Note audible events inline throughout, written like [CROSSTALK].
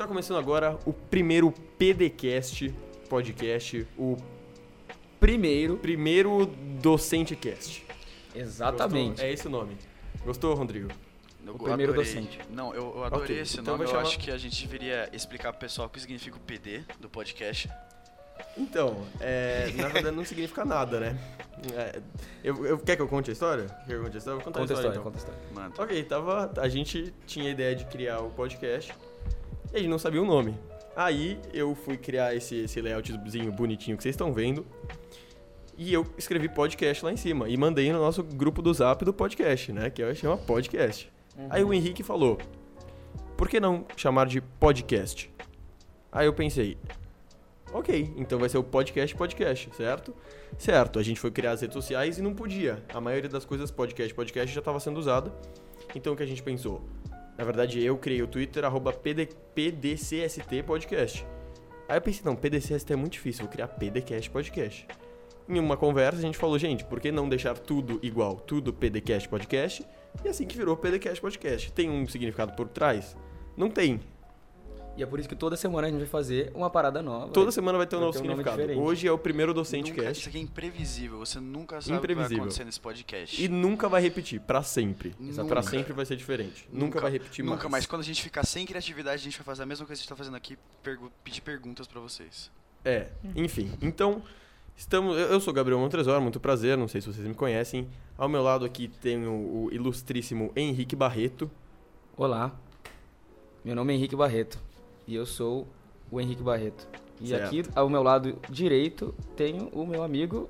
Está começando agora o primeiro PDcast podcast, o Primeiro, primeiro DocenteCast. exatamente. Gostou? É esse o nome. Gostou, Rodrigo? Eu O primeiro adorei. docente. Não, eu, eu adorei Ok, esse então nome. Eu chamar- acho que a gente deveria explicar pro pessoal o que significa o PD do podcast. Então, é, na verdade não significa nada, né? É, eu, eu- quer que eu conte a história? Quer que eu conte a história? Vou contar Conta a a história, história, então. conta a história. Mano, Ok, tava. A gente tinha a ideia de criar o podcast e a gente não sabia o nome. Aí eu fui criar esse, esse layoutzinho bonitinho que vocês estão vendo. E eu escrevi podcast lá em cima. E mandei no nosso grupo do zap do podcast, né? Que chama podcast. Aí o Henrique falou: Por que não chamar de podcast? Aí eu pensei. Ok, então vai ser o podcast podcast, certo? Certo, a gente foi criar as redes sociais e não podia. A maioria das coisas podcast podcast já estava sendo usada. Então o que a gente pensou? Na verdade, eu criei o Twitter, arroba PD, PDCST Podcast. Aí eu pensei, não, PDCST é muito difícil, vou criar PDCast Podcast. Em uma conversa, a gente falou, gente, por que não deixar tudo igual? Tudo PDCast Podcast? E assim que virou PDCast Podcast. Tem um significado por trás? Não tem. E é por isso que toda semana a gente vai fazer uma parada nova. Toda semana vai ter um Vai novo ter um significado. diferente. Hoje é o primeiro Docente nunca, Cast. isso aqui é imprevisível. Você nunca sabe o que vai Imprevisível. acontecer nesse podcast. E nunca vai repetir, pra sempre. Nunca. Pra sempre vai ser diferente. Nunca, vai repetir Nunca mais. mais. Quando a gente ficar sem criatividade, a gente vai fazer a mesma coisa que a gente tá fazendo aqui, pergu- pedir perguntas pra vocês. É, enfim. Então, estamos. Eu eu sou Gabriel Montresor, muito prazer, não sei se vocês me conhecem. Ao meu lado aqui tenho o ilustríssimo Henrique Barreto. Olá, meu nome é Henrique Barreto e eu sou o Henrique Barreto. E Certo. aqui ao meu lado direito tenho o meu amigo.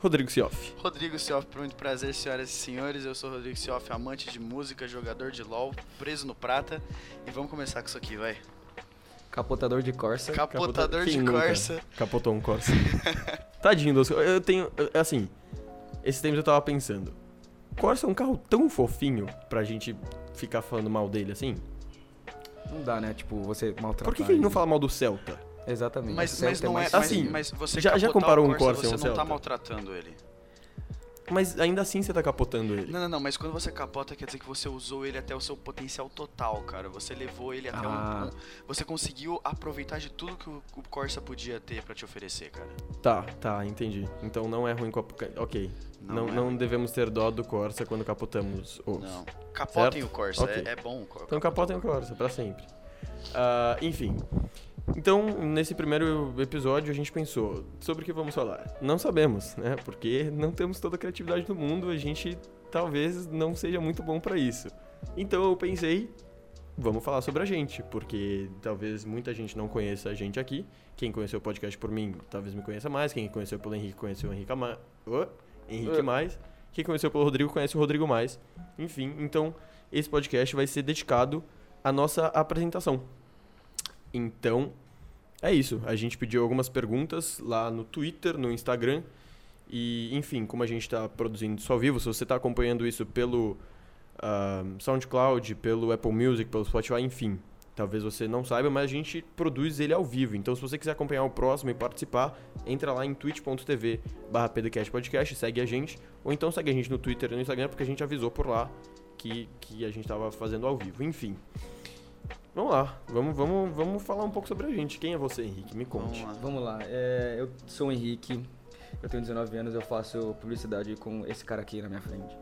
Rodrigo Sioff. Rodrigo Sioff, muito prazer, senhoras e senhores. Eu sou Rodrigo Sioff, amante de música, jogador de LoL, preso no prata. E vamos começar com isso aqui, vai. Capotador de Corsa. Capotador Quem de nunca Corsa. Capotou um Corsa. [LAUGHS] Tadinho, dos- eu tenho. Assim, esses tempos eu tava pensando. Corsa é um carro tão fofinho pra gente ficar falando mal dele assim? Não dá, né? Tipo, você maltratar. Por que, que ele não fala mal do Celta? Exatamente. Mas, O mas Celta não é. Assim, mas você já- já comparou o um Corsa e Você um não tá Celta? maltratando ele. Mas ainda assim você tá capotando ele. Não, não, não, mas quando você capota, quer dizer que você usou ele até o seu potencial total, cara. Você levou ele até Ah. um, Você conseguiu aproveitar de tudo que o, Corsa podia ter pra te oferecer, cara. Tá, tá, entendi. Então não é ruim com a. Ok. Não, é não, devemos ter dó do Corsa quando capotamos os. Não. Capotem Certo? o Corsa, Ok. é, é bom o Corsa. Então capotem o Corsa, pra sempre. Ah, enfim. Então, nesse primeiro episódio, a gente pensou sobre o que vamos falar. Não sabemos, né? Porque não temos toda a criatividade do mundo, a gente talvez não seja muito bom pra isso. Então eu pensei, vamos falar sobre a gente, porque talvez muita gente não conheça a gente aqui. Quem conheceu o podcast por mim, talvez me conheça mais. Quem conheceu pelo Henrique, conheceu o Henrique, ma... Ô, Henrique Ô. mais. Quem conheceu pelo Rodrigo, conhece o Rodrigo mais. Enfim, então esse podcast vai ser dedicado à nossa apresentação. Então, é isso. A gente pediu algumas perguntas lá no Twitter, no Instagram. E, enfim, como a gente está produzindo isso ao vivo, se você está acompanhando isso pelo ah, SoundCloud, pelo Apple Music, pelo Spotify, enfim. Talvez você não saiba, mas a gente produz ele ao vivo. Então, se você quiser acompanhar o próximo e participar, entra lá em twitch.tv barra Podcast, segue a gente. Ou então segue a gente no Twitter e no Instagram, porque a gente avisou por lá que, que a gente estava fazendo ao vivo. Enfim. Vamos lá, vamos, vamos, vamos falar um pouco sobre a gente. Quem é você, Henrique? Me conte. Vamos lá. Vamos lá. é, eu sou o Henrique, eu tenho 19 anos, eu faço publicidade com esse cara aqui na minha frente.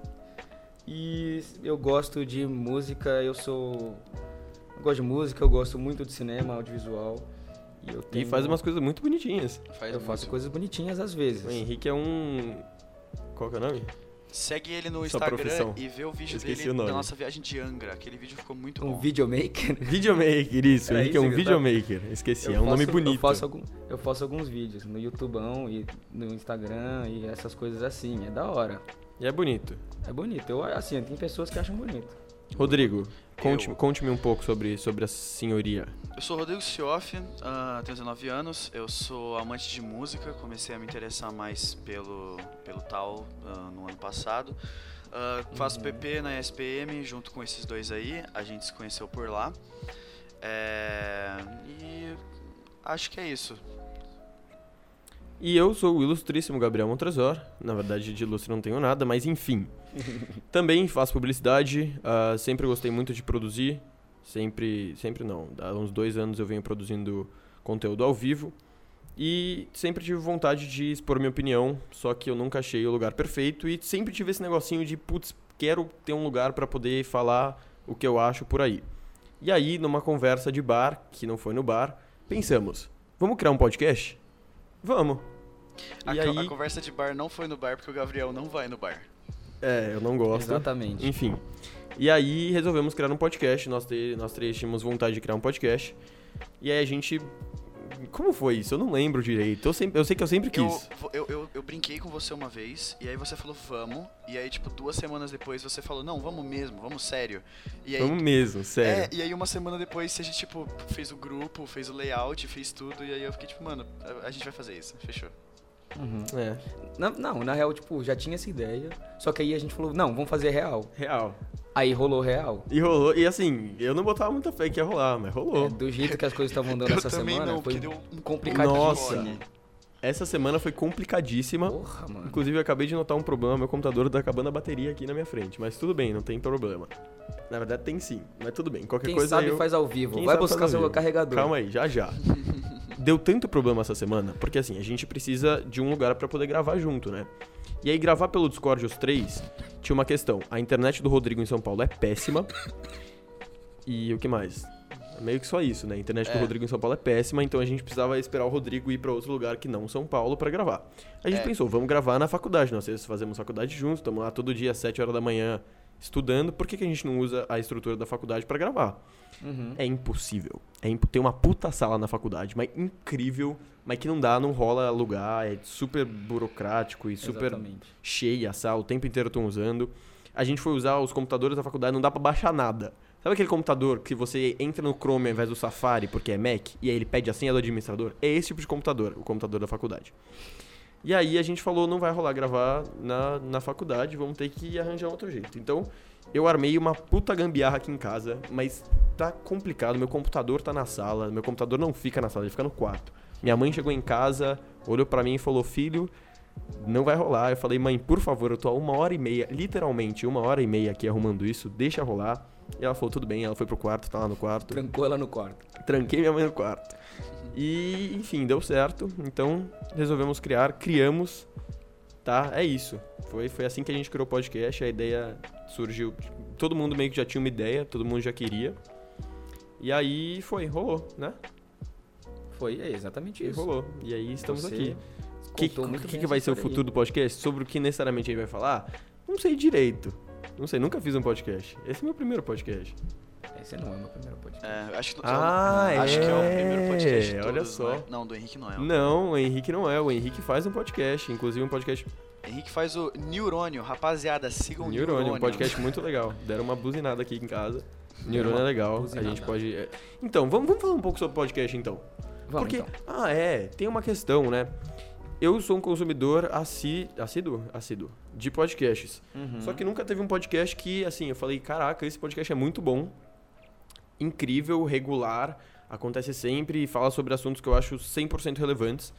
E eu gosto de música, eu sou. Eu gosto de música, eu gosto muito de cinema, audiovisual. E eu E tenho, faz umas coisas muito bonitinhas. Faz Eu faço muito. coisas bonitinhas às vezes. O Henrique é um. Qual que é o nome? Segue ele no Sua Instagram profissão. e vê o vídeo Esqueci dele o nome. da nossa viagem de Angra. Aquele vídeo ficou muito Um bom. videomaker. [LAUGHS] Videomaker, isso. O Era Henrique é um videomaker. Esqueci, Eu é um nome faço- bonito. Eu faço, algum, eu faço alguns vídeos no YouTubão e no Instagram e essas coisas assim. É da hora. E é bonito. É bonito. Eu, assim, tem pessoas que acham bonito. Rodrigo, conte- conte-me um pouco sobre, sobre a senhoria. Eu sou Rodrigo Sioff, ah, tenho 19 anos, eu sou amante de música, comecei a me interessar mais pelo, pelo tal ah, no ano passado. Ah, faço Uhum. PP na SPM junto com esses dois aí, a gente se conheceu por lá. É, e acho que é isso. E eu sou o ilustríssimo Gabriel Montresor. Na verdade, de ilustre não tenho nada, mas enfim. [LAUGHS] Também faço publicidade, ah, sempre gostei muito de produzir. Sempre, sempre não. Há uns dois anos eu venho produzindo conteúdo ao vivo. E sempre tive vontade de expor minha opinião, só que eu nunca achei o lugar perfeito e sempre tive esse negocinho de, putz, quero ter um lugar para poder falar o que eu acho por aí. E aí, numa conversa de bar, que não foi no bar, pensamos, vamos criar um podcast? Vamos. A, aí, a conversa de bar não foi no bar porque o Gabriel não vai no bar. É, eu não gosto. Exatamente. Enfim. E aí resolvemos criar um podcast. Nós, te- nós três tínhamos vontade de criar um podcast. E aí a gente. Como foi isso? Eu não lembro direito. Eu, sempre, eu sei que eu sempre Eu, quis. eu, eu, eu brinquei com você uma vez, e aí você falou, vamos. E aí, tipo, duas semanas depois você falou, não, vamos mesmo, vamos sério. E aí, Vamos mesmo, sério. É, e aí uma semana depois a gente, tipo, fez o grupo, fez o layout, fez tudo, e aí eu fiquei tipo, mano, a, a gente vai fazer isso, fechou. Uhum. É, Na- não, na real, tipo, já tinha essa ideia. Só que aí a gente falou, não, vamos fazer real. real. Aí rolou real. E rolou. E assim, eu não botava muita fé que ia rolar, mas rolou. É, do jeito que as coisas estavam dando Eu essa semana, não, foi um complicadíssimo. Nossa. Essa semana foi complicadíssima. Porra, mano. Inclusive, eu acabei de notar um problema. Meu computador tá acabando a bateria aqui na minha frente. Mas tudo bem, não tem problema. Na verdade, tem sim. Mas tudo bem. Qualquer Quem coisa sabe eu... faz ao vivo. Quem Vai buscar seu vivo. carregador. Calma aí, já já. [LAUGHS] Deu tanto problema essa semana, porque assim, a gente precisa de um lugar pra poder gravar junto, né? E aí, gravar pelo Discord os três, tinha uma questão. A internet do Rodrigo em São Paulo é péssima. E o que mais? Meio que só isso, né? A internet do É. Rodrigo em São Paulo é péssima, então a gente precisava esperar o Rodrigo ir pra outro lugar que não São Paulo pra gravar. A gente É. pensou, vamos gravar na faculdade. Nós fazemos faculdade juntos, estamos lá todo dia às 7 horas da manhã estudando. Por que, que a gente não usa a estrutura da faculdade pra gravar? Uhum. É impossível. É imp... Tem uma puta sala na faculdade, mas incrível, mas que não dá, não rola alugar, é super burocrático e super Exatamente. cheia a sala, o tempo inteiro estão usando. A gente foi usar os computadores da faculdade, não dá pra baixar nada. Sabe aquele computador que você entra no Chrome ao invés do Safari porque é Mac e aí ele pede a senha do administrador? É esse tipo de computador, o computador da faculdade. E aí a gente falou, não vai rolar gravar na, na faculdade, vamos ter que arranjar outro jeito. Então, eu armei uma puta gambiarra aqui em casa, mas tá complicado, meu computador tá na sala, meu computador não fica na sala, ele fica no quarto. Minha mãe chegou em casa, olhou pra mim e falou, filho, não vai rolar. Eu falei, mãe, por favor, eu tô há uma hora e meia, literalmente uma hora e meia aqui arrumando isso, deixa rolar. E ela falou, tudo bem, ela foi pro quarto, tá lá no quarto. Trancou ela no quarto. Tranquei minha mãe no quarto. E, enfim, deu certo. Então, resolvemos criar, criamos. Tá? É isso. Foi, foi assim que a gente criou o podcast. A ideia surgiu. Todo mundo meio que já tinha uma ideia, todo mundo já queria. E aí foi, rolou, né? Foi, é exatamente E isso. rolou. E aí estamos Você aqui. O que, que, que vai ser o aí. futuro do podcast? Sobre o que necessariamente a gente vai falar? Não sei direito. Não sei, nunca fiz um podcast. Esse é meu primeiro podcast. Esse não é o meu primeiro podcast. É, acho que, Ah, acho que é o é, primeiro podcast de olha todos, só. né? Não, do Henrique não é. Não, o Henrique não é. O Henrique faz um podcast. Inclusive um podcast Henrique faz o Neurônio, rapaziada, sigam o Neurônio. Neurônio, um podcast muito legal. Deram uma buzinada aqui em casa. Neurônio é legal. A buzinada. gente pode. é. Então, vamos, vamos falar um pouco sobre podcast então. Vamos, Porque, então. ah, é, tem uma questão, né? Eu sou um consumidor assíduo, assíduo de podcasts. Uhum. Só que nunca teve um podcast que, assim, eu falei, caraca, esse podcast é muito bom, incrível, regular, acontece sempre e fala sobre assuntos que eu acho 100% relevantes.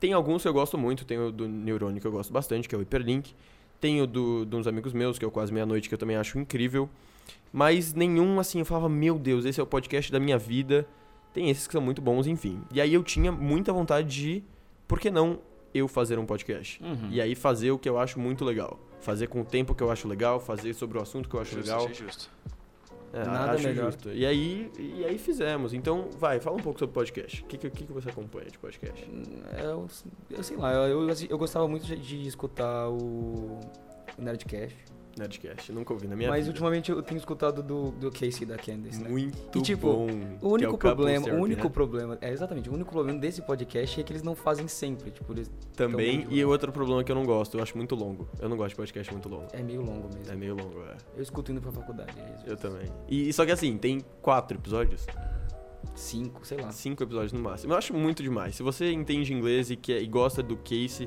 Tem alguns que eu gosto muito, tem o do Neurônio que eu gosto bastante, que é o Hyperlink. Tem o do, de uns amigos meus, que é o Quase Meia-Noite, que eu também acho incrível. Mas nenhum, assim, eu falava, meu Deus, esse é o podcast da minha vida. Tem esses que são muito bons, enfim. E aí eu tinha muita vontade de, por que não eu fazer um podcast? Uhum. E aí fazer o que eu acho muito legal. Fazer com o tempo que eu acho legal, fazer sobre o assunto que eu acho Justo, legal. justo. É, Nada acho melhor. justo. E aí, e aí fizemos. Então, vai, fala um pouco sobre podcast. O que, que, que que você acompanha de podcast? Eu, eu sei lá, eu, eu, eu gostava muito de, de escutar o, o Nerdcast. Nerdcast, nunca ouvi na minha mas vida. ultimamente eu tenho escutado do, do Casey da Candice, né? Muito E, tipo, bom. O é único Couples problema, Therapy, o único né? problema, é exatamente, o único problema desse podcast é que eles não fazem sempre, tipo, eles Também, e outro problema que eu não gosto, eu acho muito longo. Eu não gosto de podcast muito longo. é meio longo mesmo. É meio longo, é. Eu escuto indo pra faculdade, é. Eu também. E só que assim, tem quatro episódios. Cinco, sei lá. Cinco episódios no máximo. Eu acho muito demais. Se você entende inglês e, quer, e gosta do Casey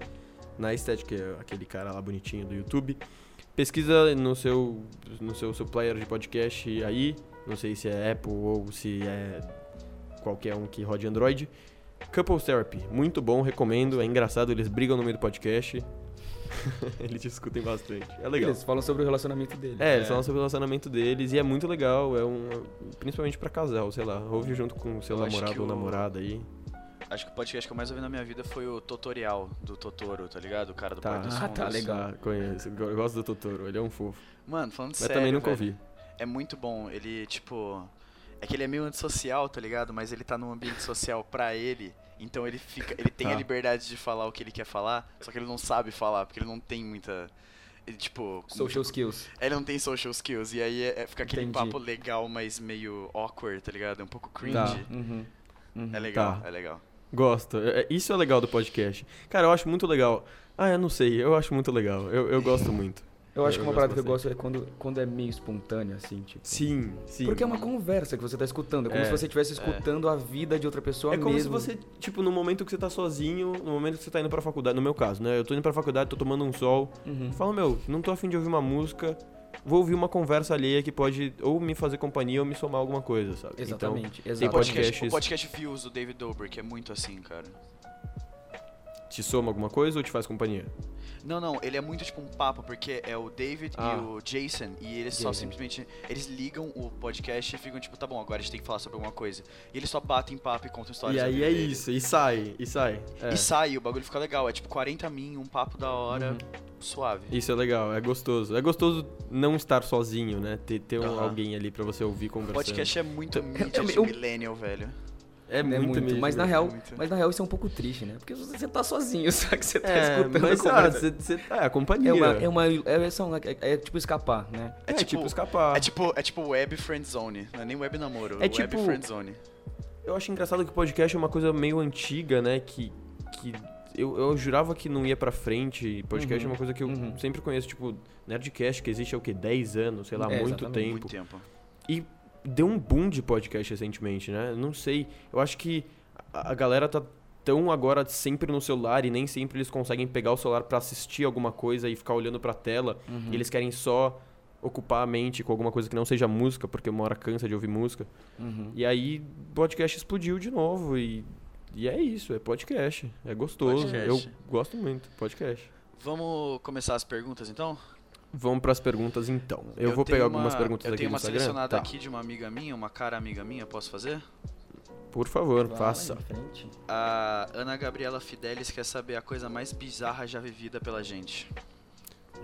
na estética, que é aquele cara lá bonitinho do YouTube, pesquisa no seu, no seu, seu player de podcast aí. Não sei se é Apple ou se é qualquer um que rode Android. Couples Therapy, muito bom, recomendo. É engraçado, eles brigam no meio do podcast. [LAUGHS] eles discutem bastante. É legal. Eles falam sobre o relacionamento dele. É, eles É. falam sobre o relacionamento deles e é muito legal. É um. Principalmente pra casal, sei lá. Ouve junto com o seu Eu namorado ou namorada aí. Acho que o podcast que eu mais ouvi na minha vida foi o tutorial do Totoro, tá ligado? O cara do Tá, Porto dos Ah, tá, legal. Conheço. Eu gosto do Totoro, ele é um fofo. Mano, falando Mas sério, também nunca velho, ouvi. É muito bom. Ele, tipo... É que ele é meio antissocial, tá ligado? Mas ele tá num ambiente social pra ele. Então ele fica... Ele tem Tá. a liberdade de falar o que ele quer falar, só que ele não sabe falar, porque ele não tem muita... Ele, tipo... Social skills. Ele não tem social skills, e aí é, é- fica aquele Entendi. papo legal, mas meio awkward, tá ligado? É um pouco cringe. Tá. Uhum. Uhum. É legal, Tá. é legal. Gosto. É- é- Isso é legal do podcast. Cara, eu acho muito legal. Ah, eu não sei, eu acho muito legal. Eu, eu gosto muito. Eu acho que uma parada que eu gosto é quando, quando é meio espontâneo, assim, tipo. Sim, sim. Porque é uma conversa que você tá escutando. É como É. se você estivesse escutando a vida de outra pessoa É como mesmo. se você, tipo, no momento que você tá sozinho, no momento que você tá indo pra faculdade, no meu caso, né? Eu tô indo pra faculdade, tô tomando um sol. Uhum. Falo, meu, não tô afim de ouvir uma música, vou ouvir uma conversa alheia que pode ou me fazer companhia ou me somar alguma coisa, sabe? Exatamente, O tem exatamente. podcast, podcasts- o podcast Views do David Dobrik é muito assim, cara. Te soma alguma coisa ou te faz companhia? Não, não, ele é muito tipo um papo, porque é o David Ah. e o Jason, e eles só Jason. simplesmente. Eles ligam o podcast e ficam tipo, tá bom, agora a gente tem que falar sobre alguma coisa. E eles só batem papo e contam histórias. E aí é isso, e sai, e sai. É. E sai, o bagulho fica legal. É tipo 40 min, um papo da hora, Uhum. suave. Isso é legal, é gostoso. É gostoso não estar sozinho, né? Ter, ter um- Aham. alguém ali pra você ouvir O conversando. podcast é muito mídia eu- de eu- millennial, velho. É É muito, muito, mesmo. mas na real, muito. mas na real isso é um pouco triste, né? Porque você tá sozinho, [LAUGHS] só que você tá É, escutando mas a ah, conversa. você, você, é, a companhia. É uma, é uma, é, é- é tipo escapar, né? É, É tipo, tipo- escapar. É tipo, é tipo web friendzone. Não é nem web namoro, É é web tipo- friendzone. Eu acho engraçado que o podcast é uma coisa meio antiga, né? Que, que eu, eu jurava que não ia pra frente. Podcast Uhum, é uma coisa que eu uhum. sempre conheço, tipo, Nerdcast, que existe há o quê? 10 anos, sei lá, É, muito exatamente. tempo. Muito tempo. E deu um boom de podcast recentemente, né? Não sei. Eu acho que a, a galera tá tão agora sempre no celular e nem sempre eles conseguem pegar o celular pra assistir alguma coisa e ficar olhando pra tela. Uhum. E eles querem só ocupar a mente com alguma coisa que não seja música, porque uma hora cansa de ouvir música. Uhum. E aí, podcast explodiu de novo e, e é isso, é podcast. É gostoso. Podcast. Eu gosto muito, podcast. Vamos começar as perguntas então? Vamos pras perguntas então. Eu, vou tenho pegar uma- algumas perguntas Eu aqui tenho no uma Instagram. selecionada Tá. aqui de uma amiga minha, uma cara amiga minha, posso fazer? Por favor, Vai faça. A Ana Gabriela Fidelis quer saber a coisa mais bizarra já vivida pela gente.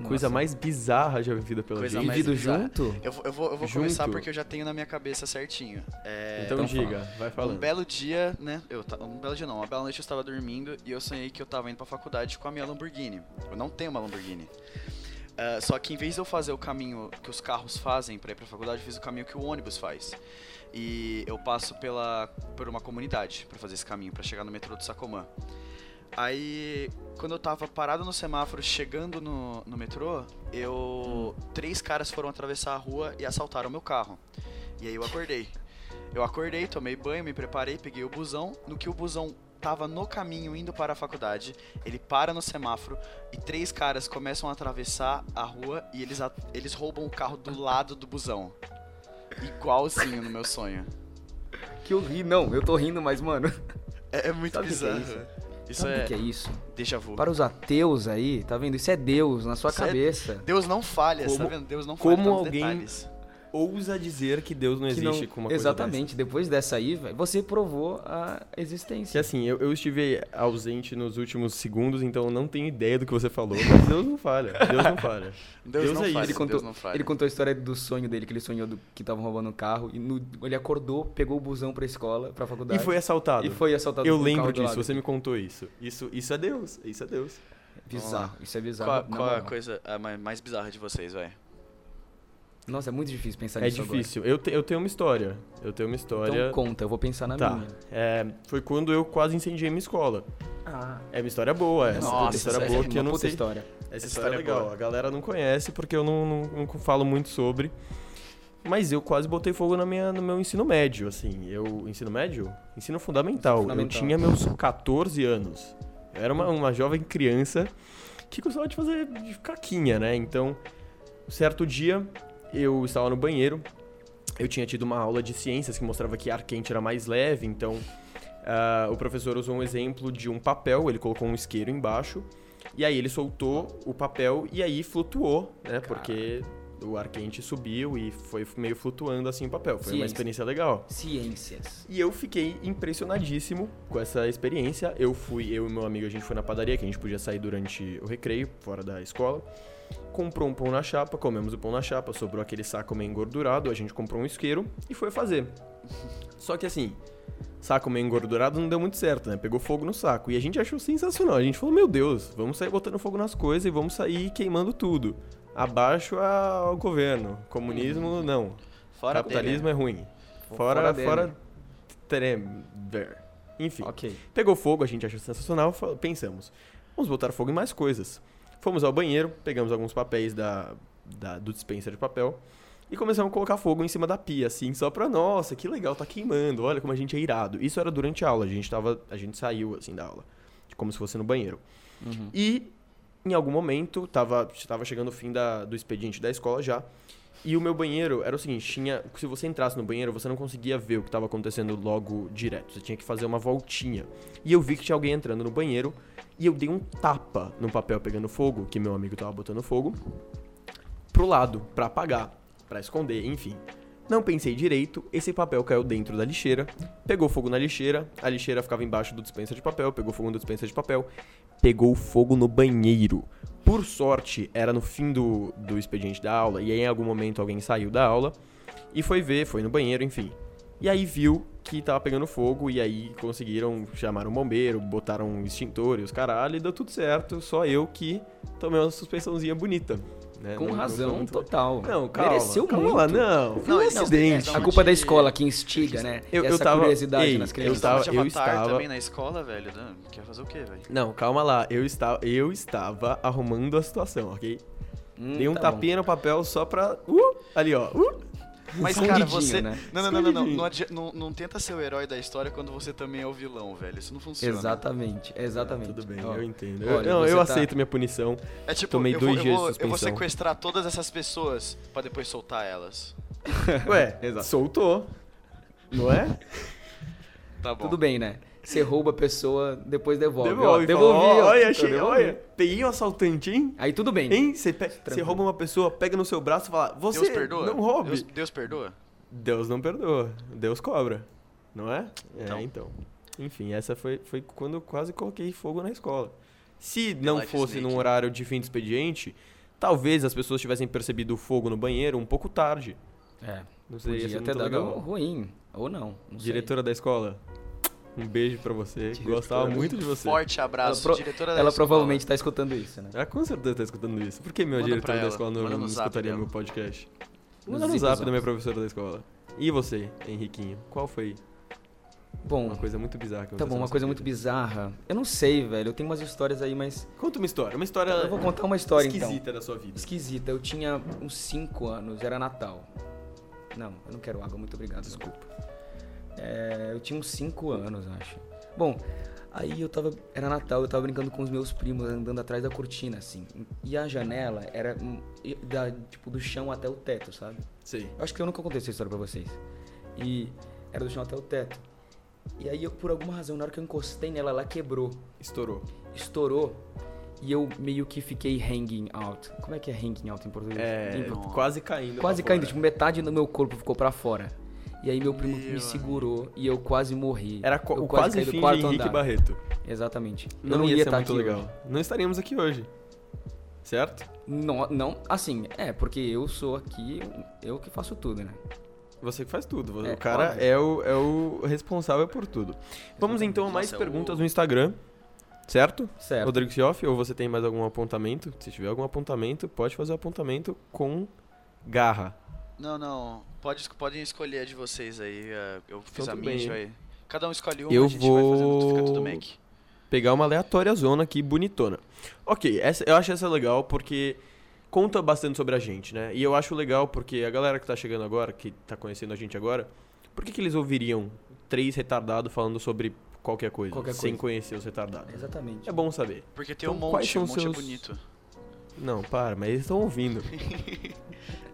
Coisa Nossa. mais bizarra já vivida pela Coisa gente. mais Vivido bizarra. junto? Eu vou, eu vou, eu vou Junto? começar porque eu já tenho na minha cabeça certinho. É, Então, Então diga, vai um falando. belo dia, né? Eu, um belo dia não, uma bela noite eu estava dormindo e eu sonhei que eu estava indo pra faculdade com a minha Lamborghini. Eu não tenho uma Lamborghini. Ah, só que em vez de eu fazer o caminho que os carros fazem pra ir pra faculdade, eu fiz o caminho que o ônibus faz. E eu passo pela, por uma comunidade pra fazer esse caminho, pra chegar no metrô do Sacomã. Aí, quando eu tava parado no semáforo, chegando no, no metrô, eu. Três caras foram atravessar a rua e assaltaram meu carro. E aí eu acordei. Eu acordei, tomei banho, me preparei, peguei o busão. No que o busão tava no caminho indo para a faculdade, ele para no semáforo e três caras começam a atravessar a rua e eles, eles roubam o carro do lado do busão. Igualzinho no meu sonho. Que eu ri, não, eu tô rindo, mas, mano. É, é muito Sabe o que que é bizarro. Isso sabe o é, que é isso? déjà vu. Para os ateus aí, tá vendo? Isso é Deus na sua Isso é- cabeça. Deus não falha, Como- tá vendo? Deus não falha como alguém detalhes. Ousa dizer que Deus não Que existe não- com uma coisa Exatamente, depois dessa aí, velho, você provou a Que existência. assim, eu, eu estive ausente nos últimos segundos, então eu não tenho ideia do que você falou, [LAUGHS] mas Deus não falha. Deus não falha. Deus, Deus não é isso. falha, Ele contou, Deus não falha. ele contou a história do sonho dele, que ele sonhou do, que estavam roubando o carro. E no- ele acordou, pegou o busão pra escola, pra E faculdade. foi assaltado. e foi assaltado Eu um lembro disso, você me contou isso. Isso, isso é Deus, isso é Deus. Bizarro, isso é bizarro. Qual, qual é a coisa mais mais bizarra de vocês, vai? Nossa, é muito difícil pensar É nisso difícil. Eu, te- eu tenho uma história. Eu tenho uma agora. história. Então conta, eu vou pensar na tá. minha. É, foi quando eu quase incendiei minha escola. Ah, É uma história boa, essa. Nossa, é uma história essa boa é que eu não puta sei. história. Essa Essa história é história é legal. boa. A galera não conhece porque eu não, não, não falo muito sobre. Mas eu quase botei fogo na minha, no meu ensino médio, assim. Eu. Ensino médio? Ensino fundamental. Fundamental. Eu tinha meus 14 anos. Eu era uma, uma jovem criança que gostava de fazer de caquinha, né? Então, certo dia, eu estava no banheiro. Eu tinha tido uma aula de ciências que mostrava que ar quente era mais leve, então ah, o professor usou um exemplo de um papel, ele colocou um isqueiro embaixo E aí ele soltou o papel e aí flutuou, né? Porque o ar quente subiu e foi meio flutuando assim o papel. Foi uma experiência legal. Ciências. E eu fiquei impressionadíssimo com essa experiência. Eu fui, eu e meu amigo, a gente foi na padaria, que a gente podia sair durante o recreio, fora da escola. Comprou um pão na chapa, comemos o pão na chapa, sobrou aquele saco meio engordurado, a gente comprou um isqueiro e foi fazer. Só que assim, saco meio engordurado não deu muito certo, né? Pegou fogo no saco. E a gente achou sensacional. A gente falou, meu Deus, vamos sair botando fogo nas coisas e vamos sair queimando tudo. Abaixo ao governo. Comunismo, não. Fora Capitalismo é ruim. Fora Fora, fora, Tremer. Enfim, Ok. pegou fogo, a gente achou sensacional, pensamos, vamos botar fogo em mais coisas. Fomos ao banheiro, pegamos alguns papéis da, da- do dispenser de papel e começamos a colocar fogo em cima da pia, assim, só pra, nossa, que legal, tá queimando, olha como a gente é irado. Isso era durante a aula, a gente, tava, a gente saiu, assim, da aula, como se fosse no banheiro. Uhum. E em algum momento, tava, tava chegando o fim da, do expediente da escola já. E o meu banheiro era o seguinte, tinha, se você entrasse no banheiro, você não conseguia ver o que estava acontecendo logo direto. Você tinha que fazer uma voltinha. E eu vi que tinha alguém entrando no banheiro e eu dei um tapa no papel pegando fogo, que meu amigo tava botando fogo, pro lado, pra apagar, pra esconder, enfim. Não pensei direito, esse papel caiu dentro da lixeira, pegou fogo na lixeira, a lixeira ficava embaixo do dispenser de papel, pegou fogo no dispenser de papel, pegou fogo no banheiro. Por sorte, era no fim do, do expediente da aula, e aí em algum momento alguém saiu da aula e foi ver, foi no banheiro, enfim. E aí viu que tava pegando fogo, e aí conseguiram chamar um bombeiro, botaram um extintor e os caralho, e deu tudo certo, só eu que tomei uma suspensãozinha bonita. Né? Com Não- não razão muito- total. Não, calma. Mereceu calma, muito. Não, foi Não, um não, acidente. é, A Não, culpa é da escola que instiga, né? Eu- eu Essa tava- curiosidade ei, nas eu crianças. tava- de Avatar estava- também na escola, velho. Não, Quer fazer o quê, velho? Não, calma lá. Eu estava, eu estava arrumando a situação, ok? Hum, Dei um tá bom. tapinha no papel só pra. Uh, ali, ó. Uh. Mas, cara, você. né? Não, não, não, não, não. Não, não, não tenta ser o herói da história quando você também é o vilão, velho. Isso não funciona. Exatamente, exatamente. Tudo bem, Ó, eu entendo. olha, Eu- não, eu tá- aceito minha punição. É tipo, Tomei eu, dois vou, dias eu, vou, de eu vou suspensão. sequestrar todas essas pessoas pra depois soltar elas. Ué, [LAUGHS] Exato. soltou. Não é? Tá bom. Tudo bem, né? Você rouba a pessoa, depois devolve. Devolve. Ó, devolvi, fala, ó. Olha, Tá achei, devolvi. olha. Peguei o assaltante, hein? Aí tudo bem. Hein? Você, pe- você Tranquilo. rouba uma pessoa, pega no seu braço e fala: Você Deus perdoa? não roube. Deus, Deus perdoa? Deus não perdoa, Deus cobra, não é? Então. É, então. Enfim, essa foi, foi quando eu quase coloquei fogo na escola. Se não fosse Snake. num horário de fim de expediente, talvez as pessoas tivessem percebido o fogo no banheiro um pouco tarde. É, Não sei, ia podia ter muito dado legal. ruim. Ou não, não sei. Diretora da escola, um beijo pra você. Diretora. Gostava muito de você. Forte abraço, Ela pro- diretora da Ela escola. provavelmente tá escutando isso, né? Ela com certeza tá escutando isso. Por que minha Manda diretora da escola não, não escutaria meu podcast? Manda no zap zap. da minha professora da escola. E você, Henriquinho? Qual foi Bom, uma coisa muito bizarra que tá bom, uma coisa vida? muito bizarra. Eu não sei, velho. Eu tenho umas histórias aí, mas. Conta uma história, uma história Eu vou contar uma história então. esquisita da sua vida. Esquisita. Eu tinha uns 5 anos, era Natal. Não, eu não quero água, muito obrigado. Desculpa. É, eu tinha uns 5 anos, acho. Bom, aí eu tava. Era Natal, eu tava brincando com os meus primos, andando atrás da cortina, assim. E a janela era da, tipo, do chão até o teto, sabe? Sei. Eu acho que eu nunca contei essa história pra vocês. E era do chão até o teto. E aí, eu, por alguma razão, na hora que eu encostei nela, ela quebrou. Estourou. Estourou. E eu meio que fiquei hanging out. Como é que é hanging out em português? É, Em- quase caindo. quase caindo. fora. Tipo, metade do meu corpo ficou pra fora. E aí meu primo Meu me segurou e eu quase morri. Era co- eu o quase do fim de quarto Henrique andar. Barreto. Exatamente. Não, não ia, ia ser estar muito aqui legal. hoje. Não estaríamos aqui hoje. Certo? Não, não, assim, é, porque eu sou aqui, eu que faço tudo, né? Você que faz tudo. É, o cara óbvio. é o, é o responsável por tudo. Vamos então a mais Nossa, perguntas o- no Instagram. Certo? Certo. Rodrigo Sioff, ou você tem mais algum apontamento? Se tiver algum apontamento, pode fazer o apontamento com garra. Não, não. Pode, podem escolher a de vocês aí. eh, Eu fiz Então, a minha, a bem. gente vai... Cada um escolhe uma, Eu a gente vai fazendo, fica tudo vou- Mac. pegar uma aleatória zona aqui, bonitona. Ok, essa, eu acho essa legal porque conta bastante sobre a gente, né? E eu acho legal porque a galera que tá chegando agora, que tá conhecendo a gente agora, por que, que eles ouviriam três retardados falando sobre qualquer coisa, Qualquer sem coisa. conhecer os retardados? Exatamente. É bom saber. Porque tem um Então, quais monte, um monte seus- é bonito. Não, para, mas eles estão ouvindo.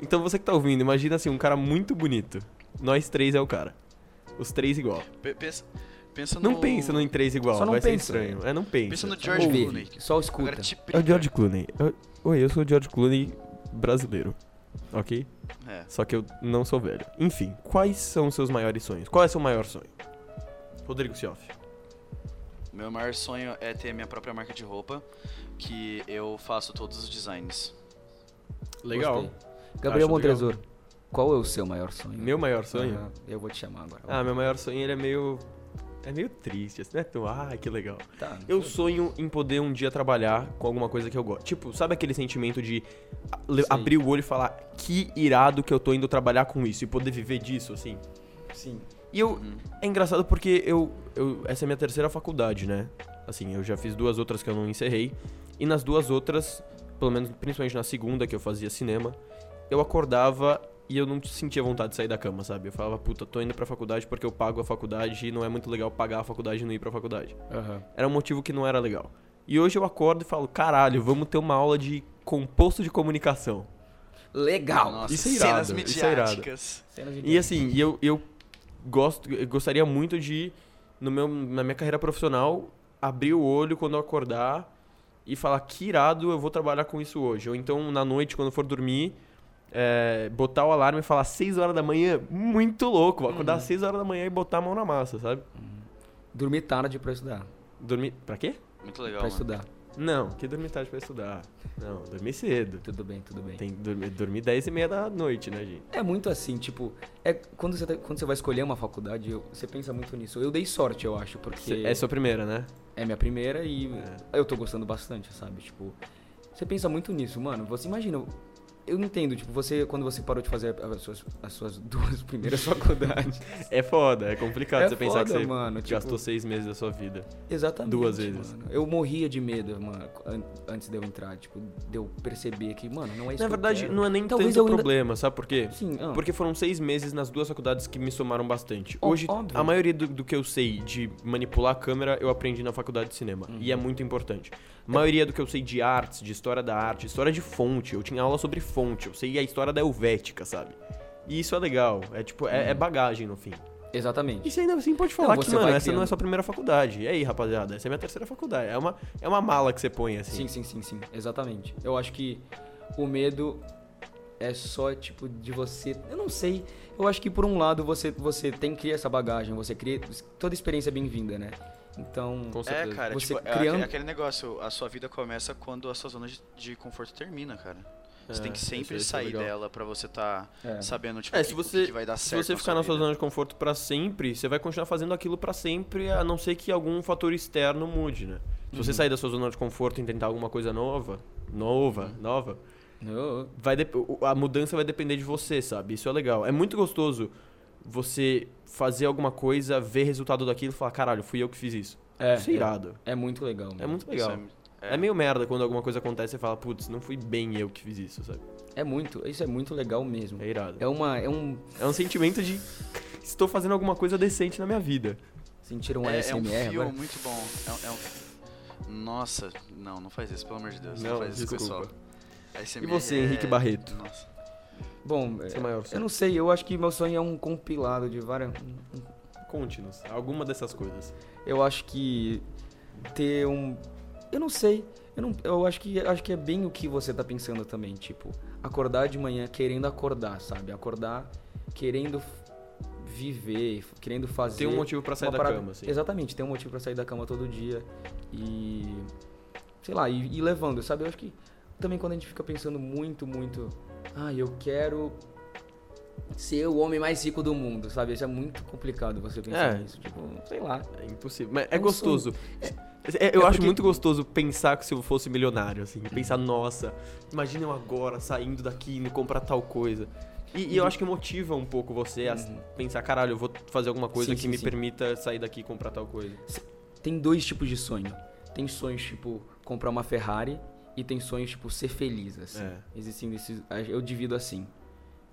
então você que tá ouvindo, imagina assim, um cara muito bonito. Nós três é o cara. Os três igual. Pe- Pensa, Pensa Não no... pensa no em três igual, Só não vai ser pensa. estranho. É, não pensa. Pensa no Só George ouve, Clooney. Só escuta. Agora te É o. George Clooney. Eu- Oi, eu sou o George Clooney brasileiro. Ok? É. Só que eu não sou velho. Enfim, quais são os seus maiores sonhos? Qual é o seu maior sonho? Rodrigo Sioff. Meu maior sonho é ter minha própria marca de roupa, que eu faço todos os designs. Gostei. Gabriel Montresor, qual é o seu maior sonho? Meu maior sonho? Eu vou te chamar agora. Ah, meu maior sonho ele é meio. É meio triste, assim, é tão. Ah, que legal. Tá. Eu sonho em poder um dia trabalhar com alguma coisa que eu gosto. Tipo, sabe aquele sentimento de Sei. abrir o olho e falar que irado que eu tô indo trabalhar com isso e poder viver disso, assim? Sim. E eu. Uhum. É engraçado porque eu, eu. Essa é a minha terceira faculdade, né? Assim, eu já fiz duas outras que eu não encerrei. E nas duas outras, pelo menos principalmente na segunda que eu fazia cinema, eu acordava e eu não sentia vontade de sair da cama, sabe? Eu falava, puta, tô indo pra faculdade porque eu pago a faculdade e não é muito legal pagar a faculdade e não ir pra faculdade. Aham. Era um motivo que não era legal. E hoje eu acordo e falo, caralho, vamos ter uma aula de composto de comunicação. Legal. Nossa, isso é irado, cenas isso é irado. midiáticas. E assim, eu, eu gosto, eu gostaria muito de, no meu, na minha carreira profissional, abrir o olho quando eu acordar e falar que irado eu vou trabalhar com isso hoje. Ou então, na noite, quando eu for dormir, é, botar o alarme e falar 6 horas da manhã, muito louco. Vou acordar às 6 horas da manhã e botar a mão na massa, sabe? Dormir tarde pra estudar. Dormir. Pra quê? Muito legal, pra mano. estudar. Não, que dormir tarde pra estudar. Não, dormir cedo. Tudo bem, tudo bem. Tem que dormir, dormir 10 e meia da noite, né, gente? É muito assim, tipo, é quando você, tá- quando você vai escolher uma faculdade, eu- você pensa muito nisso. Eu dei sorte, eu acho, porque Cê- É sua primeira, né? é minha primeira e eu tô gostando bastante, sabe? Tipo, você pensa muito nisso, mano. Você imagina, eu não entendo, tipo, você quando você parou de fazer as suas, as suas [LAUGHS] duas primeiras faculdades. É foda, é complicado É você pensar que foda, você mano, tipo- gastou seis meses da sua vida. Exatamente. Duas vezes. Mano. Eu morria de medo, mano, an- antes de eu entrar, tipo, de eu perceber que, mano, não é isso Na que eu verdade, não é nem Talvez tanto eu ainda- problema, sabe por quê? Sim, ah. Porque foram seis meses nas duas faculdades que me somaram bastante. Hoje, óbvio. a maioria do, do que eu sei de manipular a câmera, eu aprendi na faculdade de cinema. Uhum. E é muito importante. A maioria do que eu sei de artes, de história da arte, história de fonte. Eu tinha aula sobre fonte, eu sei a história da Helvética, sabe? E isso é legal. É tipo, é, é bagagem no fim. Exatamente. E você ainda assim pode falar Não, que, mano, essa não é criando. sua primeira faculdade. E aí, rapaziada, essa é minha terceira faculdade. É uma, é uma mala que você põe, assim. Sim, sim, sim, sim. Exatamente. Eu acho que o medo é só, tipo, de você. Eu não sei. Eu acho que por um lado você, você tem que criar essa bagagem, você cria. Toda experiência é bem-vinda, né? Então. Com É, certeza. cara, Você tipo, é criando- aquele, aquele negócio, a sua vida começa quando a sua zona de, de conforto termina, cara. Você É, tem que sempre isso- isso é sair dela pra você tá É. sabendo, tipo, É, se que, você, que vai dar se certo você ficar na sua zona de conforto pra sempre, você vai continuar fazendo aquilo pra sempre, a não ser que algum fator externo mude, né? Se Uhum. você sair da sua zona de conforto e tentar alguma coisa nova, nova, Uhum. nova, vai o- a mudança vai depender de você, sabe? Isso é legal. É muito gostoso você fazer alguma coisa, ver resultado daquilo e falar, caralho, fui eu que fiz isso. É, isso é irado. É muito legal. É, mano. muito Isso legal. É, É. meio merda quando alguma coisa acontece e você fala, putz, não fui bem eu que fiz isso, sabe? É muito. Isso é muito legal mesmo. É irado. É uma. É um. É um sentimento de estou fazendo alguma coisa decente na minha vida. Sentir um é, é ASMR um fio agora. muito bom. É, é um... Nossa, não, não faz isso, pelo amor de Deus. Não, Não, faz isso, desculpa. pessoal. ASMR E você, é- Henrique Barreto? Nossa. Bom, é, eu não sei, eu acho que meu sonho é um compilado de várias. Conte-nos alguma dessas coisas. Eu acho que ter um. Eu não sei. Eu, não, eu acho que acho que é bem o que você tá pensando também, tipo, acordar de manhã querendo acordar, sabe? Acordar querendo viver, querendo fazer. Tem um motivo pra sair da parada- cama, assim. Exatamente, tem um motivo pra sair da cama todo dia e sei lá, e, e levando, sabe? Eu acho que também quando a gente fica pensando muito, muito, ah, eu quero ser o homem mais rico do mundo, sabe? Isso é muito complicado você pensar É. nisso, tipo, sei lá. É impossível. Mas É gostoso. É, eu É acho porque- muito gostoso pensar que se eu fosse milionário, assim. Pensar, nossa, imagina eu agora saindo daqui, indo comprar tal coisa. E, e eu acho que motiva um pouco você a Uhum. pensar, caralho, eu vou fazer alguma coisa Sim, que sim, me sim. permita sair daqui e comprar tal coisa. Tem dois tipos de sonho. Tem sonhos, tipo, comprar uma Ferrari e tem sonhos, tipo, ser feliz, assim. É. Existem esses. Eu divido assim.